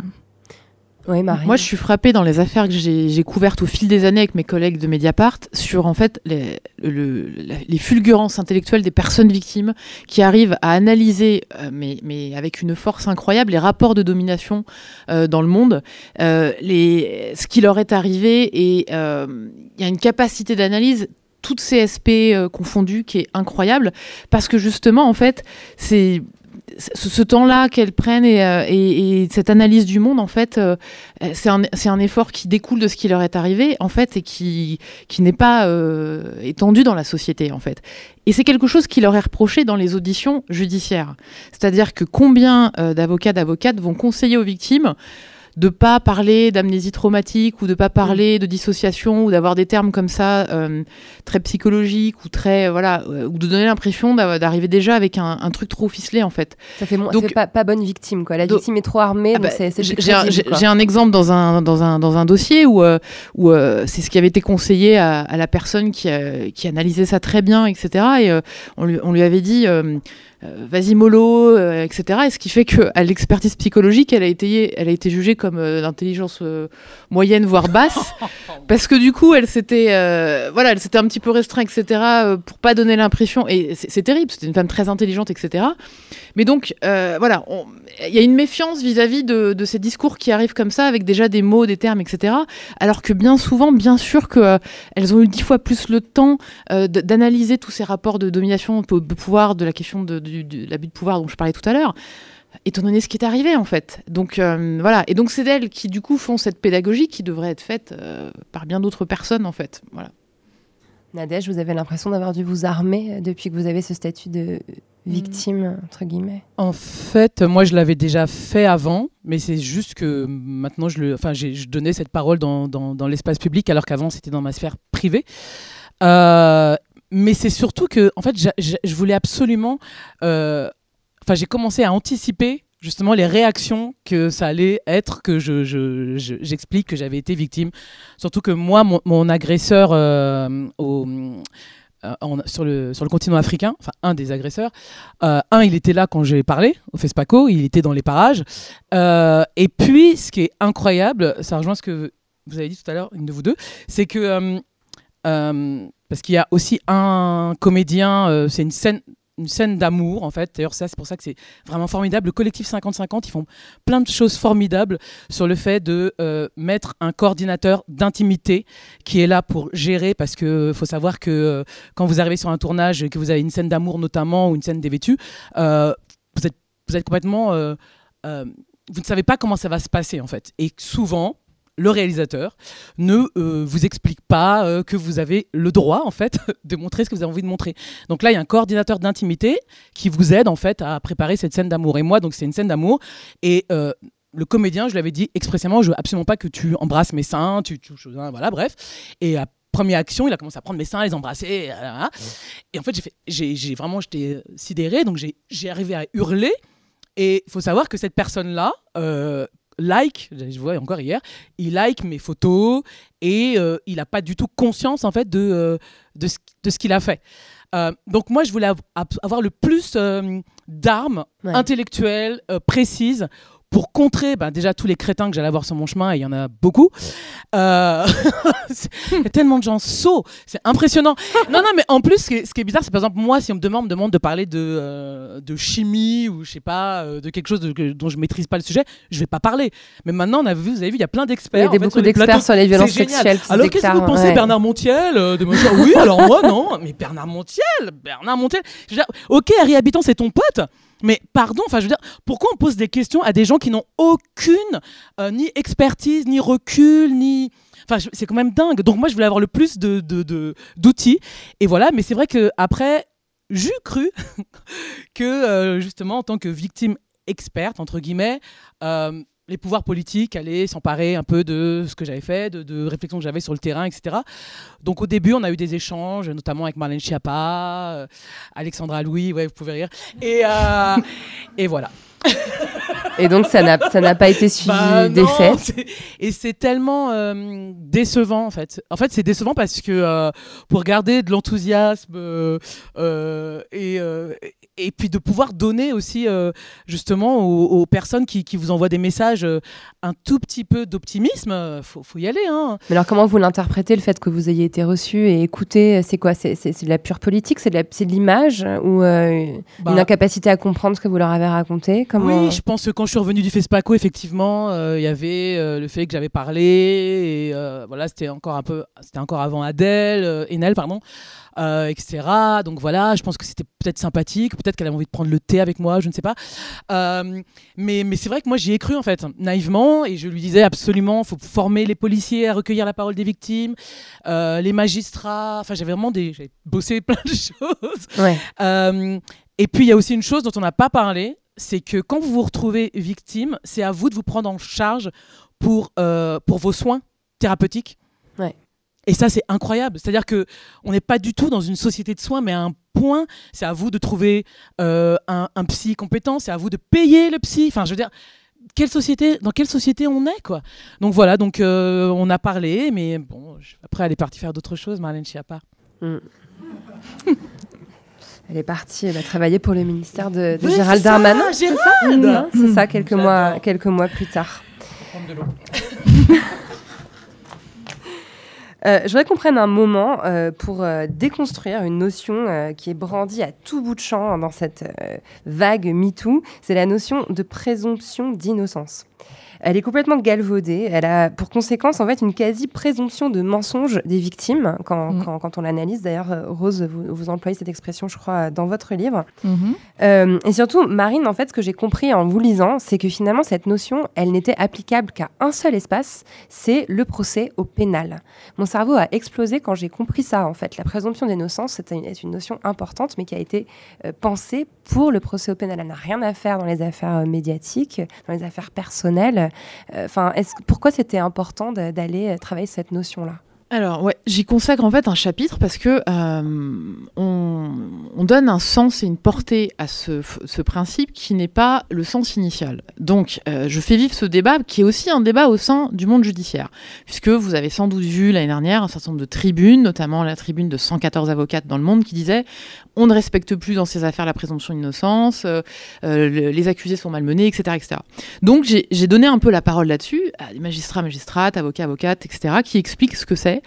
Moi, je suis frappée dans les affaires que j'ai couvertes au fil des années avec mes collègues de Mediapart sur en fait les, fulgurances intellectuelles des personnes victimes qui arrivent à analyser, euh, mais, mais avec une force incroyable, les rapports de domination euh, dans le monde, euh, les, ce qui leur est arrivé et il y a une capacité d'analyse toutes CSP euh, confondues qui est incroyable parce que justement en fait c'est ce, temps-là qu'elles prennent et, euh, et- et cette analyse du monde, en fait, euh, c'est un, effort qui découle de ce qui leur est arrivé, en fait, et qui, qui n'est pas euh, étendu dans la société, en fait. Et c'est quelque chose qui leur est reproché dans les auditions judiciaires. C'est-à-dire que combien d'avocats, d'avocates vont conseiller aux victimes de pas parler d'amnésie traumatique ou de pas parler de dissociation ou d'avoir des termes comme ça euh, très psychologiques ou très euh, voilà euh, ou de donner l'impression d'a- d'arriver déjà avec un, un truc trop ficelé en fait. Ça fait, Donc- pas, pas bonne victime, quoi. La Donc- victime est trop armée, Ah donc bah, j'ai un, exemple dans un, dans un, dans un dossier où, euh, où euh, c'est ce qui avait été conseillé à, à la personne qui, qui analysait ça très bien, etc. Et on, lui, on lui avait dit euh, vas-y mollo, euh, etc. Et ce qui fait qu'à l'expertise psychologique, elle a été, elle a été jugée comme euh, d'intelligence euh, moyenne, voire basse, <laughs> parce que du coup, elle s'était voilà, elle s'était un petit peu restreinte, etc. pour pas donner l'impression. Et c'est terrible, c'était une femme très intelligente, etc. Mais donc, voilà, il y a une méfiance vis-à-vis de, de ces discours qui arrivent comme ça, avec déjà des mots, des termes, etc. Alors que bien souvent, bien sûr qu'elles ont eu dix fois plus le temps d'analyser tous ces rapports de domination, de de pouvoir, de la question de, du- de l'abus de pouvoir dont je parlais tout à l'heure étant donné ce qui est arrivé en fait. Donc euh, voilà, et donc c'est d'elles qui du coup font cette pédagogie qui devrait être faite euh, par bien d'autres personnes en fait. Voilà. Nadège, vous avez l'impression d'avoir dû vous armer depuis que vous avez ce statut de victime, entre guillemets? En fait, moi, je l'avais déjà fait avant, mais c'est juste que maintenant, je, le, enfin, je donnais cette parole dans, dans, dans l'espace public, alors qu'avant, c'était dans ma sphère privée. Euh, mais c'est surtout que, en fait, je voulais absolument. Euh, enfin, j'ai commencé à anticiper justement les réactions que ça allait être que je, j'explique que j'avais été victime. Surtout que moi, mon, agresseur euh, au, sur, le, continent africain, enfin un des agresseurs, un, il était là quand j'ai parlé au FESPACO, il était dans les parages. et puis, ce qui est incroyable, ça rejoint ce que vous avez dit tout à l'heure, une de vous deux, c'est que euh, parce qu'il y a aussi un comédien, euh, c'est une scène une scène d'amour en fait. D'ailleurs ça c'est pour ça que c'est vraiment formidable. Le collectif 50-50 ils font plein de choses formidables sur le fait de euh, mettre un coordinateur d'intimité qui est là pour gérer parce que faut savoir que quand vous arrivez sur un tournage et que vous avez une scène d'amour notamment ou une scène dévêtue, euh, vous êtes complètement vous ne savez pas comment ça va se passer en fait. Et souvent le réalisateur ne euh, vous explique pas euh, que vous avez le droit en fait <laughs> de montrer ce que vous avez envie de montrer. Donc là, il y a un coordinateur d'intimité qui vous aide en fait à préparer cette scène d'amour. Et moi, donc c'est une scène d'amour et euh, le comédien, je lui avais dit expressément, je veux absolument pas que tu embrasses mes seins, tu touches, voilà, bref. Et à première action, il a commencé à prendre mes seins, à les embrasser, et en fait, j'ai fait, j'ai vraiment, j'étais sidérée, donc j'ai arrivé à hurler. Et il faut savoir que cette personne-là, like, je vois encore hier, il like mes photos et euh, il n'a pas du tout conscience en fait de, euh, de ce, de ce qu'il a fait. Euh, donc moi, je voulais avoir le plus d'armes intellectuelles précises pour contrer ben, déjà tous les crétins que j'allais avoir sur mon chemin, et il y en a beaucoup. Euh... il y a tellement de gens sots, c'est impressionnant. non, non, mais en plus, ce qui est, bizarre, c'est par exemple, moi, si on me demande, me demande de parler de, euh, de chimie ou je sais pas, euh, de quelque chose de, dont je maîtrise pas le sujet, je vais pas parler. Mais maintenant, on a vu, vous avez vu, il y a plein d'experts. Il y a beaucoup d'experts sur les violences sexuelles. Alors, qu'est-ce que vous pensez, Bernard Montiel euh, de me dire, Oui, alors moi, non. Mais Bernard Montiel, Bernard Montiel. Dire, ok, Harry Habitant, c'est ton pote. Mais pardon, enfin, je veux dire, pourquoi on pose des questions à des gens qui n'ont aucune euh, ni expertise, ni recul, ni. Enfin, c'est quand même dingue. Donc moi, je voulais avoir le plus de, d'outils. Et voilà, mais c'est vrai que après, j'ai cru <laughs> que euh, justement, en tant que victime experte, entre guillemets, euh, les pouvoirs politiques allaient s'emparer un peu de ce que j'avais fait, de, de réflexions que j'avais sur le terrain, etc. Donc au début, on a eu des échanges, notamment avec Marlène Schiappa, euh, Alexandra Louis, ouais, vous pouvez rire. Et, euh, et voilà. <laughs> Et donc ça n'a pas été suivi bah d'effet. Et c'est tellement euh, décevant en fait. En fait c'est décevant parce que euh, pour garder de l'enthousiasme euh, et, et puis de pouvoir donner aussi justement aux, personnes qui, qui, vous envoient des messages un tout petit peu d'optimisme, faut, faut y aller. Hein. Mais alors comment vous l'interprétez le fait que vous ayez été reçu et écouté C'est quoi? C'est de la pure politique? C'est de l'image? Ou une bah. incapacité à comprendre ce que vous leur avez raconté? Oui, je pense que quand je suis revenue du FESPACO, effectivement, euh, il y avait euh, le fait que j'avais parlé, et euh, voilà, c'était encore un peu, c'était encore avant Adèle, Enel, pardon, etc. Donc voilà, je pense que c'était peut-être sympathique, peut-être qu'elle avait envie de prendre le thé avec moi, je ne sais pas. mais mais c'est vrai que moi j'y ai cru en fait, naïvement, et je lui disais absolument, il faut former les policiers à recueillir la parole des victimes, les magistrats, enfin j'avais vraiment des, bossé <laughs> plein de choses. Ouais. et puis il y a aussi une chose dont on n'a pas parlé, c'est que quand vous vous retrouvez victime, c'est à vous de vous prendre en charge pour, euh, pour vos soins thérapeutiques. Et ça, c'est incroyable. C'est-à-dire que on n'est pas du tout dans une société de soins, mais à un point, c'est à vous de trouver euh, un, psy compétent, c'est à vous de payer le psy. Enfin, je veux dire, quelle société, dans quelle société on est, quoi. Donc voilà, donc euh, on a parlé, mais bon, après, elle est partie faire d'autres choses, Marlène Schiappa. Mm. Elle est partie, elle a travaillé pour le ministère de, Gérald Darmanin. C'est ça, c'est ça quelques, mois, quelques mois plus tard. <laughs> Euh, je voudrais qu'on prenne un moment euh, pour euh, déconstruire une notion qui est brandie à tout bout de champ dans cette vague MeToo. C'est la notion de présomption d'innocence. Elle est complètement galvaudée. Elle a pour conséquence en fait une quasi-présomption de mensonge des victimes quand, Mm. quand- quand on l'analyse. D'ailleurs, euh, Rose, vous, vous employez cette expression, je crois, dans votre livre. Mhm. Euh, et surtout, Marine, en fait, ce que j'ai compris en vous lisant, c'est que finalement, cette notion, elle n'était applicable qu'à un seul espace, c'est le procès au pénal. Mon cerveau a explosé quand j'ai compris ça, en fait. La présomption d'innocence, c'est une, est une notion importante, mais qui a été euh, pensée pour le procès au pénal. Elle n'a rien à faire dans les affaires euh, médiatiques, dans les affaires personnelles. Euh, Enfin, pourquoi c'était important d'aller euh, travailler cette notion-là? Alors, ouais, j'y consacre en fait un chapitre parce que on, on donne un sens et une portée à ce, principe qui n'est pas le sens initial. Donc, je fais vivre ce débat qui est aussi un débat au sein du monde judiciaire, puisque vous avez sans doute vu l'année dernière un certain nombre de tribunes, notamment la tribune de 114 avocates dans le monde, qui disaient on ne respecte plus dans ces affaires la présomption d'innocence, euh, euh, le- les accusés sont malmenés, etc. Donc, j'ai donné un peu la parole là-dessus à des magistrats, magistrates, avocats, avocates, etc., qui expliquent ce que c'est.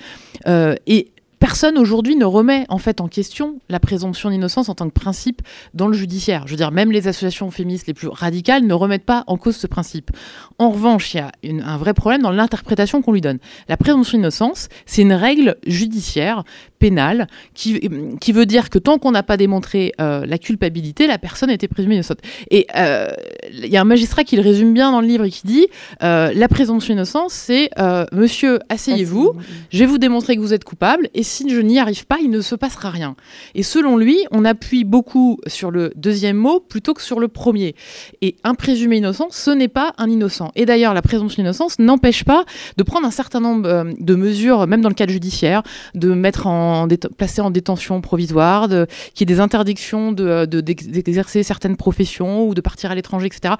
Euh, et personne aujourd'hui ne remet en fait en question la présomption d'innocence en tant que principe dans le judiciaire. Je veux dire, même les associations féministes les plus radicales ne remettent pas en cause ce principe. En revanche, il y a un vrai problème dans l'interprétation qu'on lui donne. La présomption d'innocence, c'est une règle judiciaire, pénale, qui, qui veut dire que tant qu'on n'a pas démontré euh, la culpabilité, la personne était présumée innocente. Et euh, il y a un magistrat qui le résume bien dans le livre et qui dit euh, la présomption d'innocence, c'est monsieur, asseyez-vous, je vais vous démontrer que vous êtes coupable, et si je n'y arrive pas, il ne se passera rien. Et selon lui, on appuie beaucoup sur le deuxième mot plutôt que sur le premier. Et un présumé innocent, ce n'est pas un innocent. Et d'ailleurs, la présomption d'innocence n'empêche pas de prendre un certain nombre de mesures, même dans le cadre judiciaire, de mettre en déte- placer en détention provisoire, qu'il y ait des interdictions de, de- d'exercer certaines professions ou de partir à l'étranger, etc.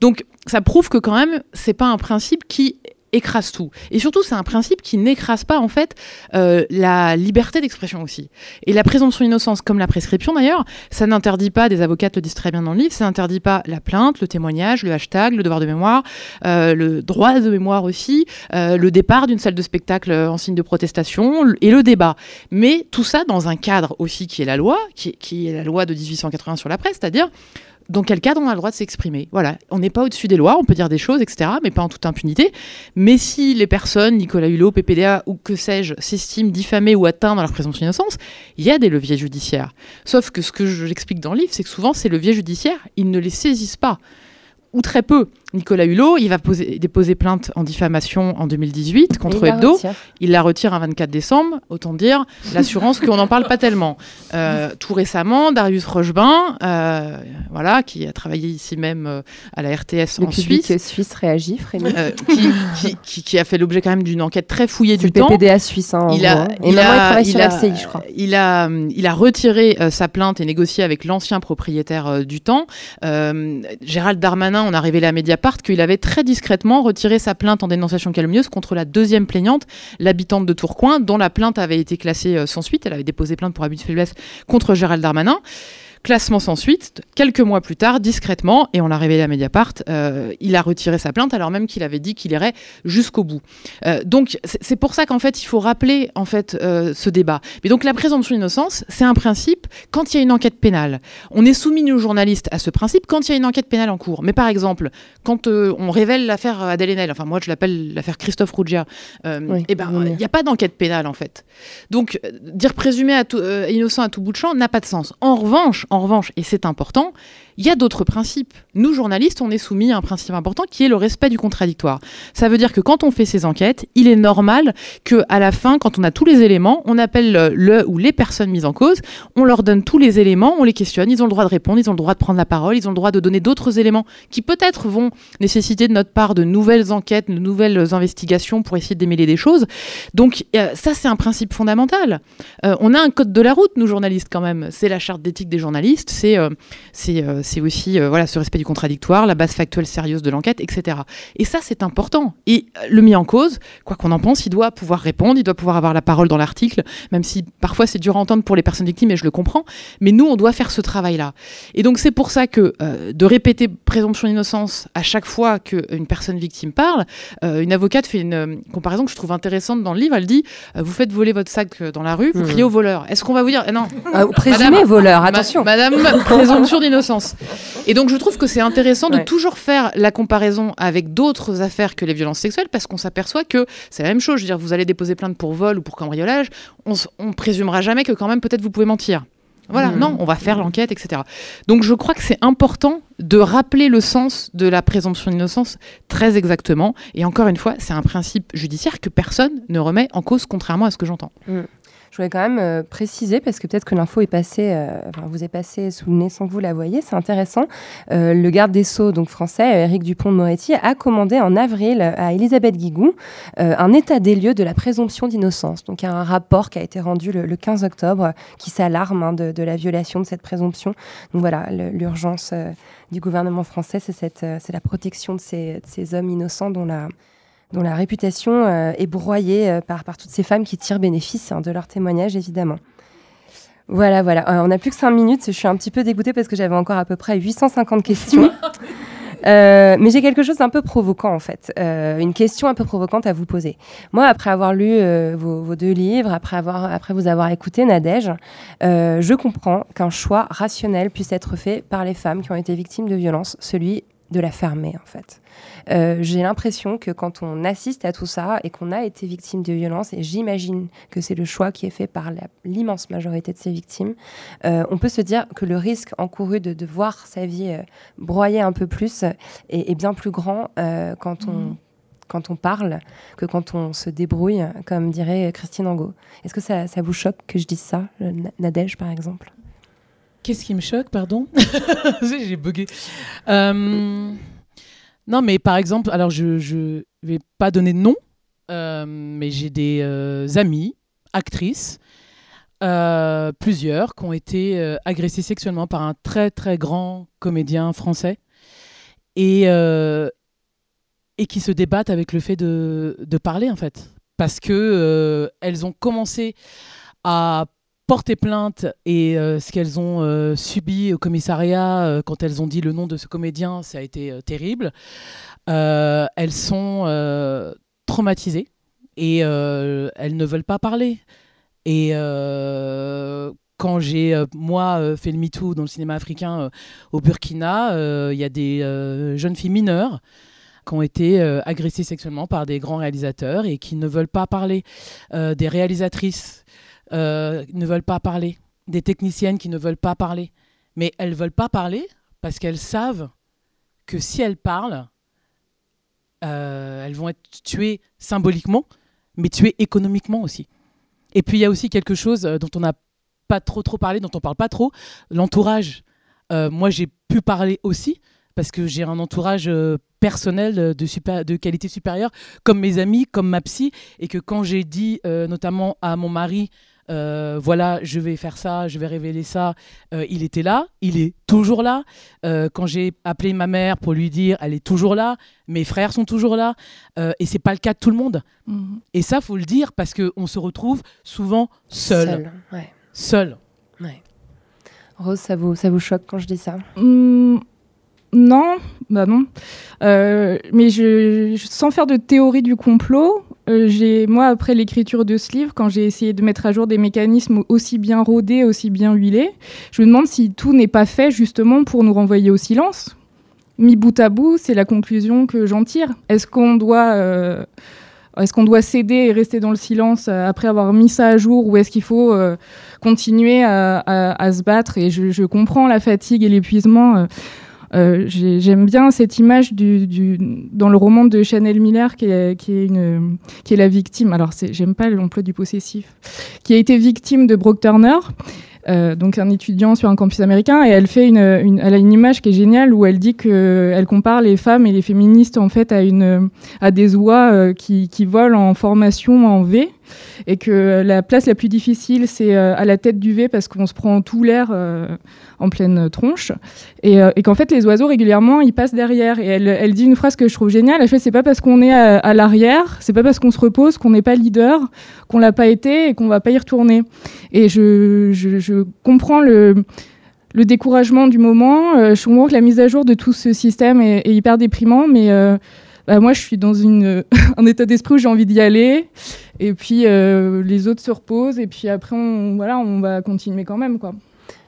Donc, ça prouve que quand même, c'est pas un principe qui écrase tout. Et surtout, c'est un principe qui n'écrase pas en fait euh, la liberté d'expression aussi. Et la présomption d'innocence, comme la prescription d'ailleurs, ça n'interdit pas, des avocates le disent très bien dans le livre, ça n'interdit pas la plainte, le témoignage, le hashtag, le devoir de mémoire, euh, le droit de mémoire aussi, euh, le départ d'une salle de spectacle en signe de protestation et le débat. Mais tout ça dans un cadre aussi qui est la loi, qui, qui est la loi de 1880 sur la presse, c'est-à-dire dans quel cadre on a le droit de s'exprimer? Voilà, on n'est pas au-dessus des lois, on peut dire des choses, etc., mais pas en toute impunité. Mais si les personnes, Nicolas Hulot, PPDA ou que sais-je, s'estiment diffamées ou atteintes dans leur présomption d'innocence, il y a des leviers judiciaires. Sauf que ce que j'explique dans le livre, c'est que souvent ces leviers judiciaires, ils ne les saisissent pas ou très peu. Nicolas Hulot, il va poser, déposer plainte en diffamation en 2018 contre il Hebdo. retire. Il la retire un 24 décembre. Autant dire l'assurance qu'on n'en parle pas tellement. Euh, tout récemment, Darius Rochebin, euh, voilà, qui a travaillé ici même euh, à la RTS Le en Suisse, suisse réagit, Frémy. euh, qui, qui- qui- qui a fait l'objet quand même d'une enquête très fouillée du le temps. PPDA suisse, hein, Il a, il maintenant, il a- a- RCI, je crois. Il a, il a retiré sa plainte et négocié avec l'ancien propriétaire du temps. Gérald Darmanin, on a révélé à Mediapart qu'il avait très discrètement retiré sa plainte en dénonciation calomnieuse contre la deuxième plaignante, l'habitante de Tourcoing, dont la plainte avait été classée euh, sans suite. Elle avait déposé plainte pour abus de faiblesse contre Gérald Darmanin. Classement sans suite, quelques mois plus tard, discrètement, et on l'a révélé à Mediapart, euh, il a retiré sa plainte alors même qu'il avait dit qu'il irait jusqu'au bout. Euh, donc c'est pour ça qu'en fait il faut rappeler en fait euh, ce débat. Mais donc la présomption d'innocence, c'est un principe quand il y a une enquête pénale. On est soumis nous journalistes à ce principe quand il y a une enquête pénale en cours. Mais par exemple, quand on révèle l'affaire Adèle Haenel, enfin moi je l'appelle l'affaire Christophe Rougia, Oui, eh ben oui. il n'y a pas d'enquête pénale en fait. Donc dire présumé à tout- innocent à tout bout de champ n'a pas de sens. En revanche, en revanche, et c'est important, il y a d'autres principes. Nous, journalistes, on est soumis à un principe important qui est le respect du contradictoire. Ça veut dire que quand on fait ces enquêtes, il est normal que à la fin, quand on a tous les éléments, on appelle le, ou les personnes mises en cause, on leur donne tous les éléments, on les questionne, ils ont le droit de répondre, ils ont le droit de prendre la parole, ils ont le droit de donner d'autres éléments qui peut-être vont nécessiter de notre part de nouvelles enquêtes, de nouvelles investigations pour essayer de démêler des choses. Donc euh, ça, c'est un principe fondamental. Euh, on a un code de la route, nous journalistes quand même. C'est la charte d'éthique des journalistes, c'est c'est euh, c'est aussi euh, voilà ce respect du contradictoire, la base factuelle sérieuse de l'enquête, etc. Et ça, c'est important. Et euh, le mis en cause, quoi qu'on en pense, il doit pouvoir répondre, il doit pouvoir avoir la parole dans l'article, même si parfois c'est dur à entendre pour les personnes victimes, et je le comprends. Mais nous, on doit faire ce travail-là. Et donc c'est pour ça que euh, de répéter présomption d'innocence à chaque fois qu'une personne victime parle, euh, une avocate fait une euh, comparaison que je trouve intéressante dans le livre. Elle dit euh, vous faites voler votre sac dans la rue, vous Mhm. criez au voleur. Est-ce qu'on va vous dire eh non Ah, présumé Madame- voleur, Ma- attention. Madame, <laughs> présomption d'innocence. Et donc je trouve que c'est intéressant de toujours faire la comparaison avec d'autres affaires que les violences sexuelles parce qu'on s'aperçoit que c'est la même chose. Je veux dire, vous allez déposer plainte pour vol ou pour cambriolage, on, on présumera jamais que quand même peut-être vous pouvez mentir. Voilà, Mmh. non, on va faire l'enquête, etc. Donc je crois que c'est important de rappeler le sens de la présomption d'innocence très exactement. Et encore une fois, c'est un principe judiciaire que personne ne remet en cause, contrairement à ce que j'entends. Je voulais quand même euh, préciser, parce que peut-être que l'info est passée, euh, vous est passée sous le nez sans que vous la voyez, c'est intéressant. Euh, le garde des Sceaux, donc français, Éric Dupont-Moretti, a commandé en avril à Elisabeth Guigou un état des lieux de la présomption d'innocence. Donc il y a un rapport qui a été rendu le, le 15 octobre qui s'alarme hein, de, la violation de cette présomption. Donc voilà, l'urgence du gouvernement français, c'est la protection de ces, de ces hommes innocents dont la dont la réputation euh, est broyée euh, par, par toutes ces femmes qui tirent bénéfice hein, de leur témoignage, évidemment. Voilà, voilà. Euh, on n'a plus que 5 minutes. Je suis un petit peu dégoûtée parce que j'avais encore à peu près 850 <laughs> questions. Euh, mais j'ai quelque chose d'un peu provoquant en fait, Euh, une question un peu provocante à vous poser. Moi, après avoir lu euh, vos, vos deux livres, après, avoir, après vous avoir écouté Nadège, je comprends qu'un choix rationnel puisse être fait par les femmes qui ont été victimes de violences, celui de la fermer en fait. Euh, j'ai l'impression que quand on assiste à tout ça et qu'on a été victime de violences, et j'imagine que c'est le choix qui est fait par l'immense majorité de ces victimes, euh, on peut se dire que le risque encouru de, de voir sa vie euh, broyer un peu plus est, est bien plus grand euh, quand on Mhm. quand on parle que quand on se débrouille, comme dirait Christine Angot. Est-ce que ça, ça vous choque que je dise ça, Na- Nadège par exemple? Qu'est-ce qui me choque, pardon <laughs> J'ai bugué. Euh, non, mais par exemple, alors je je vais pas donner de nom, euh, mais j'ai des euh, amis, actrices, plusieurs, qui ont été agressées sexuellement par un très très grand comédien français et, et qui se débattent avec le fait de, de parler en fait. Parce que elles ont commencé à porter plainte et euh, ce qu'elles ont euh, subi au commissariat euh, quand elles ont dit le nom de ce comédien, ça a été terrible. Elles sont traumatisées et elles ne veulent pas parler. Et quand j'ai, moi, fait le MeToo dans le cinéma africain au Burkina, il y a des jeunes filles mineures qui ont été agressées sexuellement par des grands réalisateurs et qui ne veulent pas parler. Des réalisatrices euh, ne veulent pas parler. Des techniciennes qui ne veulent pas parler. Mais elles veulent pas parler parce qu'elles savent que si elles parlent, euh, elles vont être tuées symboliquement, mais tuées économiquement aussi. Et puis il y a aussi quelque chose euh, dont on n'a pas trop trop parlé, dont on parle pas trop, l'entourage. Moi j'ai pu parler aussi parce que j'ai un entourage personnel de, qualité supérieure, comme mes amis, comme ma psy, et que quand j'ai dit notamment à mon mari, euh, voilà, je vais faire ça, je vais révéler ça, euh, il était là, il est toujours là. Euh, quand j'ai appelé ma mère pour lui dire, elle est toujours là, mes frères sont toujours là, euh, et c'est pas le cas de tout le monde. Mhm. Et ça, faut le dire parce qu'on se retrouve souvent seul. Seul, ouais. Seul. Ouais. Rose, ça vous, ça vous choque quand je dis ça? Hmm, non, bah non. Euh, mais je, je- sans faire de théorie du complot, euh, j'ai moi après l'écriture de ce livre, quand j'ai essayé de mettre à jour des mécanismes aussi bien rodés, aussi bien huilés, je me demande si tout n'est pas fait justement pour nous renvoyer au silence. Mis bout à bout, c'est la conclusion que j'en tire. Est-ce qu'on doit euh, est-ce qu'on doit céder et rester dans le silence euh, après avoir mis ça à jour ou est-ce qu'il faut continuer à, se battre? Et je comprends la fatigue et l'épuisement. Euh, j'ai- J'aime bien cette image dans le roman de Chanel Miller qui est, la victime. Alors, j'aime pas l'emploi du possessif. Qui a été victime de Brock Turner. euh, donc un étudiant sur un campus américain et elle fait une, elle a une image qui est géniale où elle dit que elle compare les femmes et les féministes en fait à des oies euh, qui volent en formation en V et que la place la plus difficile c'est euh, à la tête du V parce qu'on se prend tout l'air euh, en pleine tronche. Et, euh, et qu'en fait les oiseaux régulièrement ils passent derrière. Et elle, elle dit une phrase que je trouve géniale. Elle fait c'est pas parce qu'on est à, l'arrière c'est pas parce qu'on se repose qu'on n'est pas leader qu'on l'a pas été et qu'on va pas y retourner. Et je, comprends le découragement du moment. Je comprends que la mise à jour de tout ce système est, hyper déprimant mais bah, moi je suis dans <laughs> un état d'esprit où j'ai envie d'y aller et puis euh, les autres se reposent et puis après on, voilà, on va continuer quand même quoi.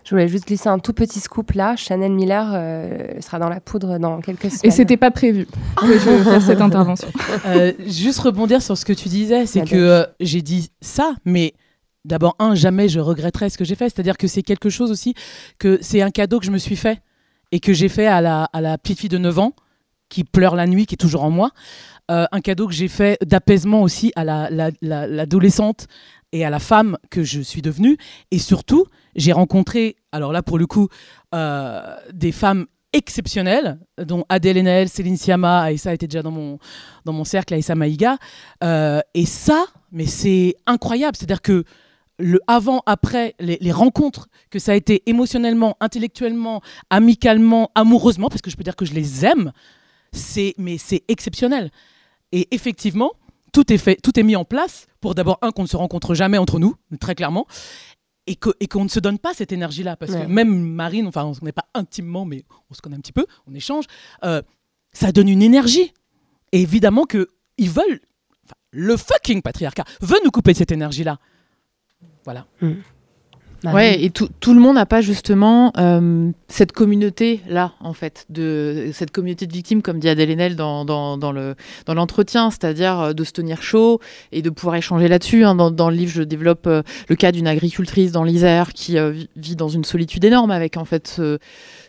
Je voulais juste glisser un tout petit scoop là. Chanel Miller euh, sera dans la poudre dans quelques semaines. Et c'était pas prévu que je fasse cette intervention. <laughs> Euh, juste rebondir sur ce que tu disais, c'est La que euh, j'ai dit ça, mais d'abord, un, jamais je regretterai ce que j'ai fait. C'est-à-dire que c'est quelque chose aussi, que c'est un cadeau que je me suis fait et que j'ai fait à la, à la petite fille de 9 ans qui pleure la nuit, qui est toujours en moi. Euh, un cadeau que j'ai fait d'apaisement aussi à la- la- la- l'adolescente et à la femme que je suis devenue. Et surtout, j'ai rencontré, alors là pour le coup, euh, des femmes exceptionnelles, dont Adèle Haenel, Céline Sciamma, Aïssa était déjà dans mon, dans mon cercle, Aïssa Maïga. Euh, et ça, mais c'est incroyable. C'est-à-dire que le avant-après, les, les rencontres que ça a été émotionnellement, intellectuellement, amicalement, amoureusement, parce que je peux dire que je les aime, c'est mais c'est exceptionnel. Et effectivement, tout est fait, tout est mis en place pour d'abord un qu'on ne se rencontre jamais entre nous, très clairement, et que- et qu'on ne se donne pas cette énergie-là, parce Ouais. que même Marine, enfin on ne connaît pas intimement, mais on se connaît un petit peu, on échange, euh, ça donne une énergie. Et évidemment que ils veulent, enfin, le fucking patriarcat veut nous couper de cette énergie-là. Voilà. Ouais, et tout, tout le monde n'a pas justement euh, cette communauté-là, en fait, de cette communauté de victimes, comme dit Adèle Haenel dans, dans, dans le- dans l'entretien, c'est-à-dire euh, de se tenir chaud et de pouvoir échanger là-dessus. hein. Dans, le livre, je développe euh, le cas d'une agricultrice dans l'Isère qui euh, vi- vit dans une solitude énorme avec, en fait, ce-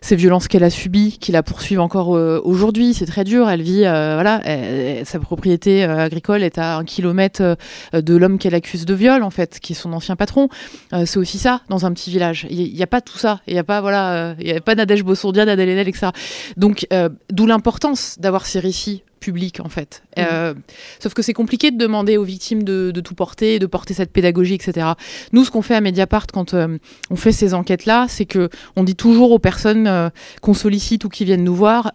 ces violences qu'elle a subies, qui la poursuivent encore aujourd'hui. C'est très dur. Elle vit, voilà, sa propriété agricole est à un kilomètre de l'homme qu'elle accuse de viol, en fait, qui est son ancien patron. C'est aussi ça dans un petit village. Il n'y a pas tout ça. Il n'y a pas voilà, il y a pas Nadège Bossondia, Nadège Haenel, etc. Donc euh, d'où l'importance d'avoir ces récits publics en fait. Euh, sauf que c'est compliqué de demander aux victimes de, de tout porter, de porter cette pédagogie, etc. Nous, ce qu'on fait à Mediapart quand euh, on fait ces enquêtes-là, c'est que on dit toujours aux personnes qu'on sollicite ou qui viennent nous voir.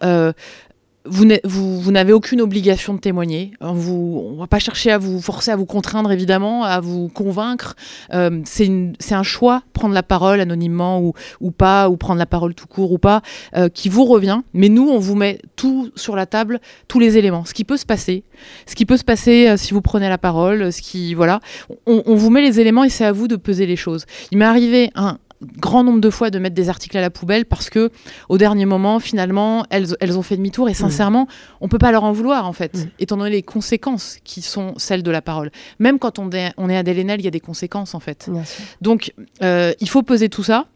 Euh, vous n'avez aucune obligation de témoigner. On vous, on va pas chercher à vous forcer, à vous contraindre évidemment, à vous convaincre. Euh, c'est un choix, prendre la parole anonymement ou, pas, ou prendre la parole tout court ou pas, euh, qui vous revient. Mais nous, on vous met tout sur la table, tous les éléments. Ce qui peut se passer, ce qui peut se passer euh, si vous prenez la parole, ce qui, voilà, on vous met les éléments et c'est à vous de peser les choses. Il m'est arrivé un grand nombre de fois de mettre des articles à la poubelle parce que au dernier moment finalement elles, elles ont fait demi-tour et sincèrement on peut pas leur en vouloir en fait étant donné les conséquences qui sont celles de la parole. Même quand on est, on est Adèle Haenel il y a des conséquences en fait. Bien donc euh, il faut peser tout ça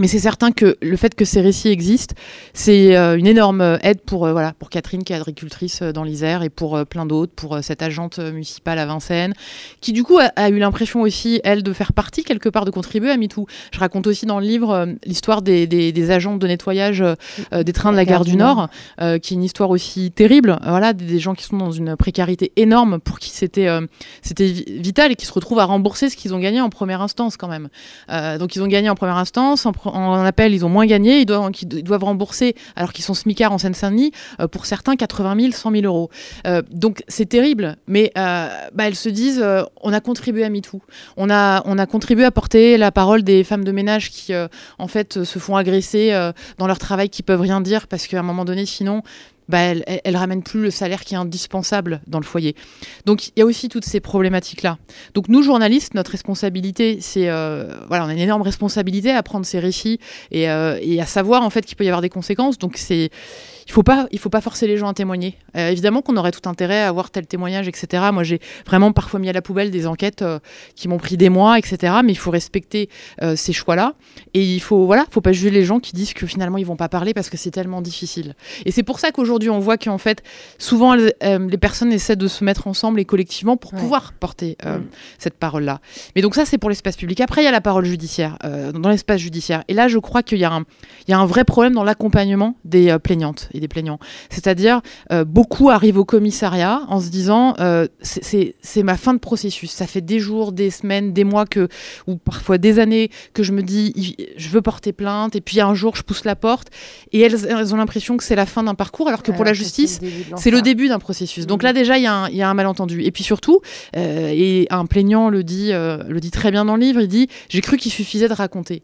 mais c'est certain que le fait que ces récits existent, c'est euh, une énorme euh, aide pour, euh, voilà, pour Catherine, qui est agricultrice dans l'Isère, et pour euh, plein d'autres, pour euh, cette agente municipale à Vincennes, qui du coup a, a eu l'impression aussi, elle, de faire partie quelque part, de contribuer à MeToo. Je raconte aussi dans le livre l'histoire des, des, des agents de nettoyage des trains de la gare du Nord, qui est une histoire aussi terrible. Voilà, des, des gens qui sont dans une précarité énorme, pour qui c'était c'était vi- vital et qui se retrouvent à rembourser ce qu'ils ont gagné en première instance quand même. Donc ils ont gagné en première instance, en, pro- en appel ils ont moins gagné, ils doivent, rembourser alors qu'ils sont smicards en Seine-Saint-Denis, euh, pour certains 80 000, 100 000 euros. Euh, donc c'est terrible, mais euh, bah, elles se disent on a contribué à MeToo, on a, on a contribué à porter la parole des femmes de ménage qui en fait se font agresser dans leur travail, qui peuvent rien dire parce qu'à un moment donné sinon bah, elles- elles ramènent plus le salaire qui est indispensable dans le foyer. Donc il y a aussi toutes ces problématiques-là. Donc nous, journalistes, notre responsabilité, c'est... euh, voilà, on a une énorme responsabilité à prendre ces récits et, euh, et à savoir en fait qu'il peut y avoir des conséquences. Donc c'est... Il faut pas, il faut pas forcer les gens à témoigner. Euh, évidemment qu'on aurait tout intérêt à avoir tel témoignage, etc. Moi, j'ai vraiment parfois mis à la poubelle des enquêtes euh, qui m'ont pris des mois, etc. Mais il faut respecter euh, ces choix-là et il faut, voilà, faut pas juger les gens qui disent que finalement ils vont pas parler parce que c'est tellement difficile. Et c'est pour ça qu'aujourd'hui on voit qu'en fait souvent les personnes essaient de se mettre ensemble et collectivement pour pouvoir porter euh, cette parole-là. Mais donc ça c'est pour l'espace public. Après il y a la parole judiciaire, dans l'espace judiciaire. Et là je crois qu'il y a un, il y a un vrai problème dans l'accompagnement des plaignantes des plaignants. C'est-à-dire euh, beaucoup arrivent au commissariat en se disant euh, c'est- ma fin de processus. Ça fait des jours, des semaines, des mois que ou parfois des années que je me dis je veux porter plainte et puis un jour je pousse la porte et elles, elles ont l'impression que c'est la fin d'un parcours alors que pour la justice c'est le début d'un processus. Donc là déjà il y, a un- il y a un malentendu. Et puis surtout euh, et un plaignant le dit le dit très bien dans le livre, il dit j'ai cru qu'il suffisait de raconter.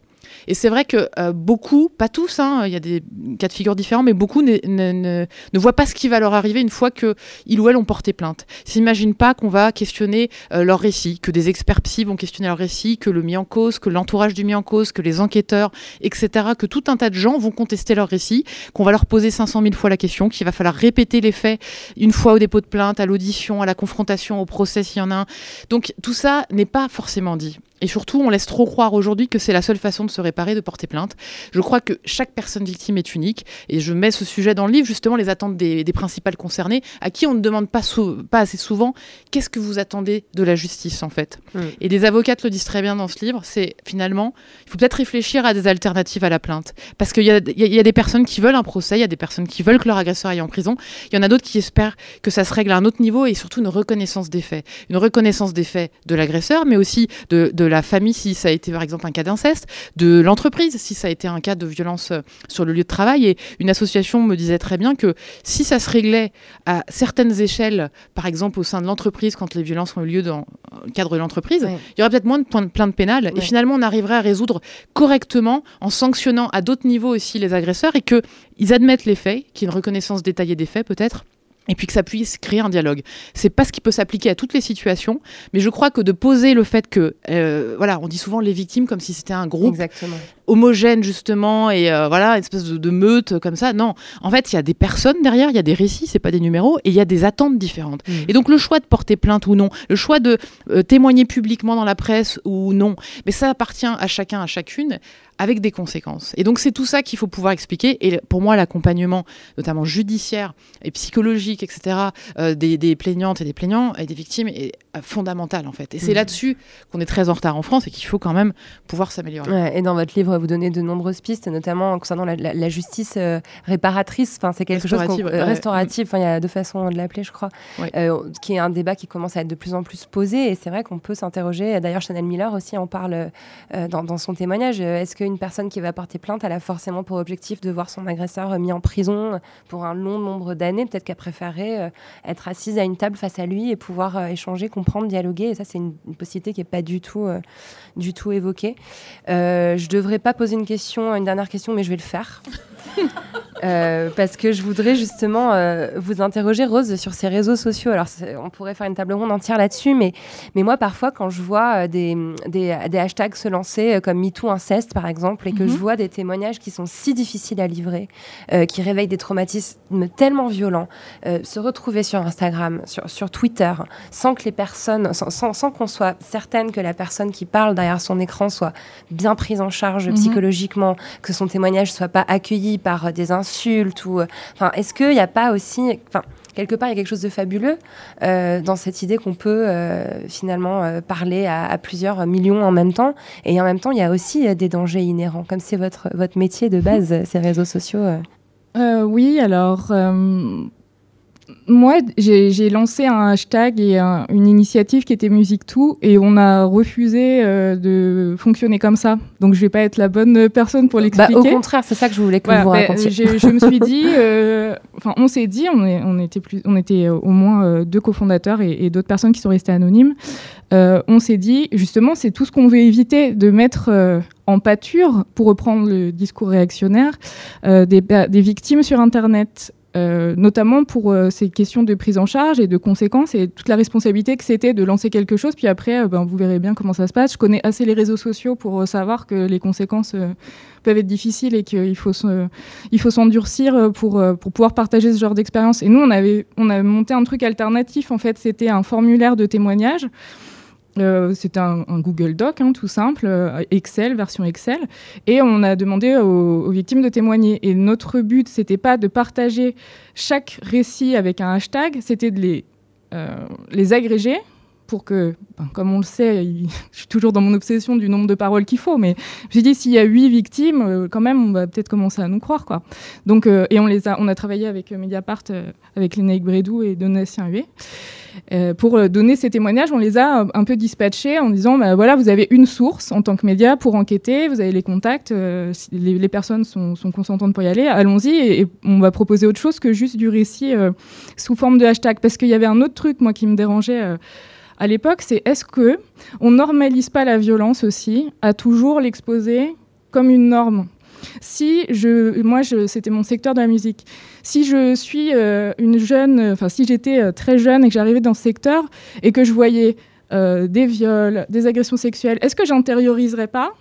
Et c'est vrai que euh, beaucoup, pas tous, hein, il y a des cas de figure différents, mais beaucoup ne, ne, ne, voient pas ce qui va leur arriver une fois que ils ou elles ont porté plainte. S'imaginent pas qu'on va questionner euh, leur récit, que des experts psy vont questionner leur récit, que le mis en cause, que l'entourage du mis en cause, que les enquêteurs, etc., que tout un tas de gens vont contester leur récit, qu'on va leur poser 500 000 fois la question, qu'il va falloir répéter les faits une fois au dépôt de plainte, à l'audition, à la confrontation, au procès s'il y en a un. Donc tout ça n'est pas forcément dit. Et surtout, on laisse trop croire aujourd'hui que c'est la seule façon de se réparer, de porter plainte. Je crois que chaque personne victime est unique. Et je mets ce sujet dans le livre, justement, les attentes des, des principales concernées, à qui on ne demande pas, pas assez souvent qu'est-ce que vous attendez de la justice, en fait? Mm. Et des avocates le disent très bien dans ce livre, c'est finalement, il faut peut-être réfléchir à des alternatives à la plainte. Parce qu'il y, y, y a, des personnes qui veulent un procès, il y a des personnes qui veulent que leur agresseur aille en prison, il y en a d'autres qui espèrent que ça se règle à un autre niveau et surtout une reconnaissance des faits. Une reconnaissance des faits de l'agresseur, mais aussi de, de la famille si ça a été par exemple un cas d'inceste, de l'entreprise si ça a été un cas de violence euh, sur le lieu de travail. Et une association me disait très bien que si ça se réglait à certaines échelles, par exemple au sein de l'entreprise, quand les violences ont eu lieu dans le cadre de l'entreprise, ouais. il y aurait peut-être moins de plaintes pénales. Ouais. Et finalement, on arriverait à résoudre correctement en sanctionnant à d'autres niveaux aussi les agresseurs et qu'ils admettent les faits, qu'il y ait une reconnaissance détaillée des faits peut-être et puis que ça puisse créer un dialogue. C'est pas ce qui peut s'appliquer à toutes les situations, mais je crois que de poser le fait que, euh, voilà, on dit souvent les victimes comme si c'était un groupe Exactement. homogène justement et euh, voilà une espèce de, de, meute comme ça. Non, en fait, il y a des personnes derrière, il y a des récits, c'est pas des numéros, et il y a des attentes différentes. Mmh. Et donc le choix de porter plainte ou non, le choix de euh, témoigner publiquement dans la presse ou non, mais ça appartient à chacun, à chacune avec des conséquences. Et donc c'est tout ça qu'il faut pouvoir expliquer. Et pour moi, l'accompagnement, notamment judiciaire et psychologique, etc., euh, des, des, plaignantes et des plaignants et des victimes est euh, fondamental en fait. Et c'est mmh. là-dessus qu'on est très en retard en France et qu'il faut quand même pouvoir s'améliorer. Ouais, et dans votre livre, vous donnez de nombreuses pistes, notamment concernant la, la, la justice euh, réparatrice. Enfin, c'est quelque chose restaurative. Ouais. restaurative. Enfin, il y a deux façons de l'appeler, je crois. Ouais. qui est un débat qui commence à être de plus en plus posé. Et c'est vrai qu'on peut s'interroger. D'ailleurs, Chanel Miller aussi en parle dans, dans, son témoignage. Est-ce que une personne qui va porter plainte, elle a forcément pour objectif de voir son agresseur mis en prison pour un long nombre d'années? Peut-être qu'elle préférerait être assise à une table face à lui et pouvoir échanger, comprendre, dialoguer. Et ça, c'est une, possibilité qui n'est pas du tout, euh, du tout évoquée. Euh, je ne devrais pas poser une question, une dernière question, mais je vais le faire. Euh, parce que je voudrais justement euh, vous interroger, Rose, sur ces réseaux sociaux. Alors, on pourrait faire une table ronde entière là-dessus, mais, mais moi, parfois, quand je vois euh, des, des, des, hashtags se lancer, comme MeToo inceste, par exemple, et que mm -hmm. je vois des témoignages qui sont si difficiles à livrer, qui réveillent des traumatismes tellement violents, se retrouver sur Instagram, sur, sur Twitter, sans que les personnes, sans, sans, sans qu'on soit certaine que la personne qui parle derrière son écran soit bien prise en charge mm -hmm. psychologiquement, que son témoignage soit pas accueilli par des insultes ou enfin est-ce qu'il n'y a pas aussi enfin quelque part il y a quelque chose de fabuleux euh, dans cette idée qu'on peut euh, finalement euh, parler à, à, plusieurs millions en même temps? Et en même temps il y a aussi des dangers inhérents comme c'est votre votre métier de base <laughs> ces réseaux sociaux oui alors moi, j'ai lancé un hashtag et un, une initiative qui était Musique Tout et on a refusé euh, de fonctionner comme ça. Donc, je vais pas être la bonne personne pour l'expliquer. Bah, au contraire, c'est ça que je voulais que voilà, vous racontiez. Je, me suis <laughs> dit, enfin, euh, on s'est dit, on, est, on, était plus, on était au moins euh, deux cofondateurs et, et d'autres personnes qui sont restées anonymes. on s'est dit, justement, c'est tout ce qu'on veut éviter de mettre en pâture, pour reprendre le discours réactionnaire, des, des victimes sur Internet. Euh, notamment pour euh, ces questions de prise en charge et de conséquences et toute la responsabilité que c'était de lancer quelque chose. Puis après, euh, ben, vous verrez bien comment ça se passe. Je connais assez les réseaux sociaux pour savoir que les conséquences peuvent être difficiles et qu'il faut s'endurcir pour, pour pouvoir partager ce genre d'expérience. Et nous, on avait, on avait monté un truc alternatif. En fait, c'était un formulaire de témoignage. Euh, c'était un, Google Doc, hein, tout simple, euh, Excel, version Excel, et on a demandé aux, victimes de témoigner. Et notre but, c'était pas de partager chaque récit avec un hashtag, c'était de les, euh, les agréger pour que, ben, comme on le sait, <laughs> je suis toujours dans mon obsession du nombre de paroles qu'il faut, mais j'ai dit s'il y a huit victimes, euh, quand même, on va peut-être commencer à nous croire, quoi. Donc, et on les a, on a travaillé avec Mediapart, avec Lénaïque Brédou et Donatien Huet. Euh, pour donner ces témoignages, on les a un peu dispatchés en disant bah, voilà, vous avez une source en tant que média pour enquêter, vous avez les contacts, euh, les, personnes sont, consentantes pour y aller, allons-y et, on va proposer autre chose que juste du récit euh, sous forme de hashtag. Parce qu'il y avait un autre truc, moi, qui me dérangeait euh, à l'époque, c'est est-ce que on normalise pas la violence aussi à toujours l'exposer comme une norme? Si je, moi, c'était mon secteur de la musique. Si je suis euh, une jeune, enfin, si j'étais euh, très jeune et que j'arrivais dans ce secteur et que je voyais euh, des viols, des agressions sexuelles, est-ce que j'intérioriserais pas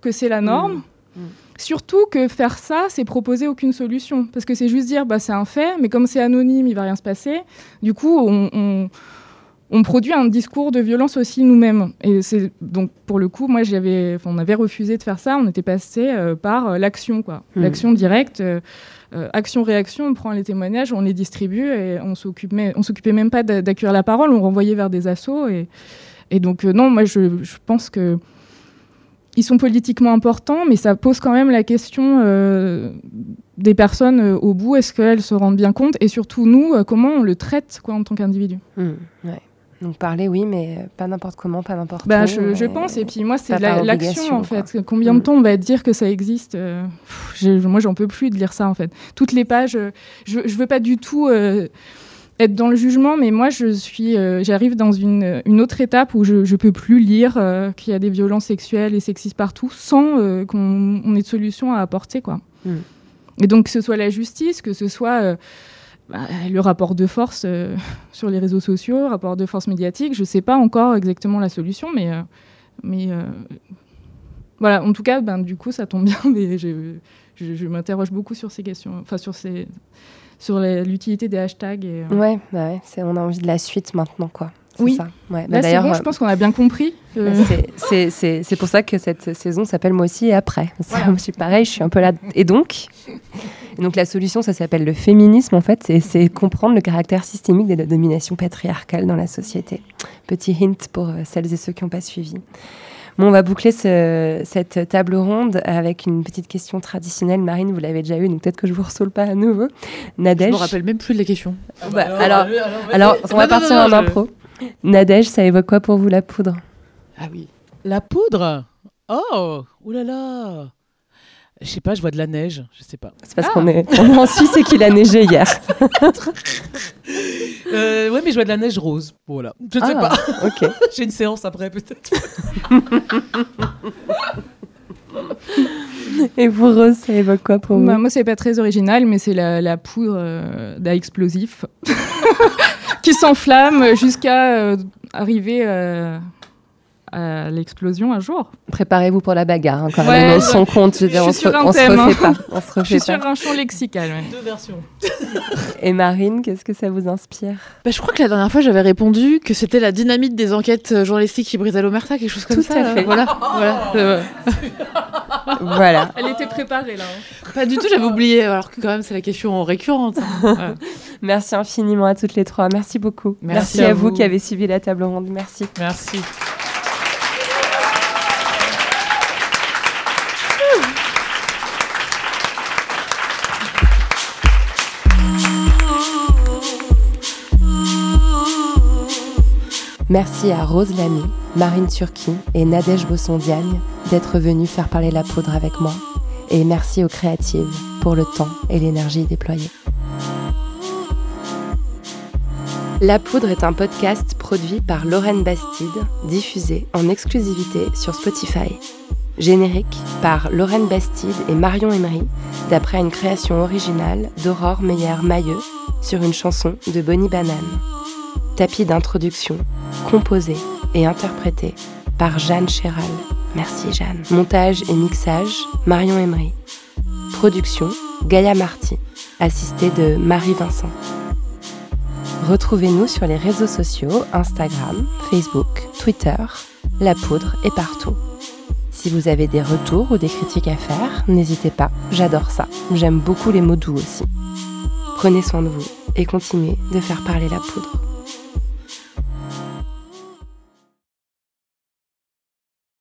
que c'est la norme? Mmh. Surtout que faire ça, c'est proposer aucune solution. Parce que c'est juste dire, bah, c'est un fait, mais comme c'est anonyme, il va rien se passer. Du coup, on, on- on produit un discours de violence aussi nous-mêmes. Et c'est donc pour le coup, moi, j'avais, on avait refusé de faire ça. On était passé euh, par euh, l'action, quoi, Hmm. l'action directe, euh, action-réaction. On prend les témoignages, on les distribue et on s'occupe, mais- on s'occupait même pas d'a- d'accueillir la parole. On renvoyait vers des assos et, et donc non, moi, je, je pense que ils sont politiquement importants, mais ça pose quand même la question euh, des personnes euh, au bout. Est-ce qu'elles se rendent bien compte? Et surtout, nous, euh, comment on le traite quoi, en tant qu'individu? Mmh, ouais. Donc parler, oui, mais euh, pas n'importe comment, pas n'importe bah, je, pense. Et puis moi, c'est la- l'action, en quoi. fait. Combien de Mm. temps on va dire que ça existe euh, pff, j'ai- Moi, j'en peux plus de lire ça, en fait. Toutes les pages, euh, je, je veux pas du tout... euh, être dans le jugement, mais moi, je suis, euh, j'arrive dans une, une autre étape où je, je peux plus lire euh, qu'il y a des violences sexuelles et sexistes partout sans euh, qu'on on ait de solution à apporter, quoi. Mm. Et donc, que ce soit la justice, que ce soit bah, le rapport de force euh, <laughs> sur les réseaux sociaux, rapport de force médiatique, je sais pas encore exactement la solution, mais, euh, mais euh, voilà. En tout cas, ben, du coup, ça tombe <laughs> bien, mais je, je, m'interroge beaucoup sur ces questions, enfin sur ces sur l'utilité des hashtags. Et, Ouais, bah on a envie de la suite maintenant, quoi. Oui. ça. Ouais. Là, Bah, c'est bon, euh, je pense qu'on a bien compris. Bah, c'est- C'est, c'est, c'est pour ça que cette saison s'appelle Moi aussi et après. C'est- Voilà. Je suis pareil, je suis un peu là. Et donc, et donc la solution, ça s'appelle le féminisme en fait, c'est comprendre le caractère systémique de la domination patriarcale dans la société. Petit hint pour euh, celles et ceux qui n'ont pas suivi. Bon, on va boucler ce- cette table ronde avec une petite question traditionnelle. Marine, vous l'avez déjà eu, donc peut-être que je vous ressoule pas à nouveau. Je Nadège. me rappelle même plus de la question. Bah, alors, alors, on va Non, non, partir non, en je- impro. Nadège, ça évoque quoi pour vous la poudre? Ah oui. La poudre? Oh Oulala Je sais pas, je vois de la neige, je sais pas. C'est parce qu'on est, on est en Suisse et qu'il a neigé hier. <laughs> Euh, ouais, mais je vois de la neige rose. Voilà. Je sais Ah, pas. Ok. <laughs> J'ai une séance après, peut-être. <laughs> Et vous, Rose, ça évoque quoi pour Bah, vous moi, c'est pas très original, mais c'est la, la poudre euh, d'explosif qui s'enflamme jusqu'à euh, arriver euh, à l'explosion un jour. Préparez-vous pour la bagarre, hein, quand Ouais, même. On je- s'en compte. Je veux je dire, on suis se, sur on se refait hein. pas. On se Je refait suis sur pas. un champ lexical. ouais. Deux versions. <laughs> Et Marine, qu'est-ce que ça vous inspire? Bah, je crois que la dernière fois, j'avais répondu que c'était la dynamite des enquêtes euh, journalistiques qui brisait l'omerta, quelque chose comme Tout ça. à là. fait. Voilà. <laughs> voilà. Euh, Voilà. Elle était préparée là. hein. pas du tout, j'avais oublié, alors que quand même, c'est la question récurrente. Voilà. <laughs> Merci infiniment à toutes les trois. Merci beaucoup. Merci à, à vous vous. qui avez suivi la table ronde. Merci. Merci. Merci à Rose Lamy, Marine Turki et Nadège Bosson-Diagne d'être venus faire parler la poudre avec moi. Et merci aux créatives pour le temps et l'énergie déployée. La Poudre est un podcast produit par Lorraine Bastide, diffusé en exclusivité sur Spotify. Générique par Lorraine Bastide et Marion Emery, d'après une création originale d'Aurore Meyer-Mailleux sur une chanson de Bonnie Banane. Tapis d'introduction, composé et interprété par Jeanne Chéral. Merci Jeanne. Montage et mixage, Marion Emery. Production, Gaïa Marty, assistée de Marie Vincent. Retrouvez-nous sur les réseaux sociaux, Instagram, Facebook, Twitter, La Poudre est partout. Si vous avez des retours ou des critiques à faire, n'hésitez pas, j'adore ça. J'aime beaucoup les mots doux aussi. Prenez soin de vous et continuez de faire parler la poudre.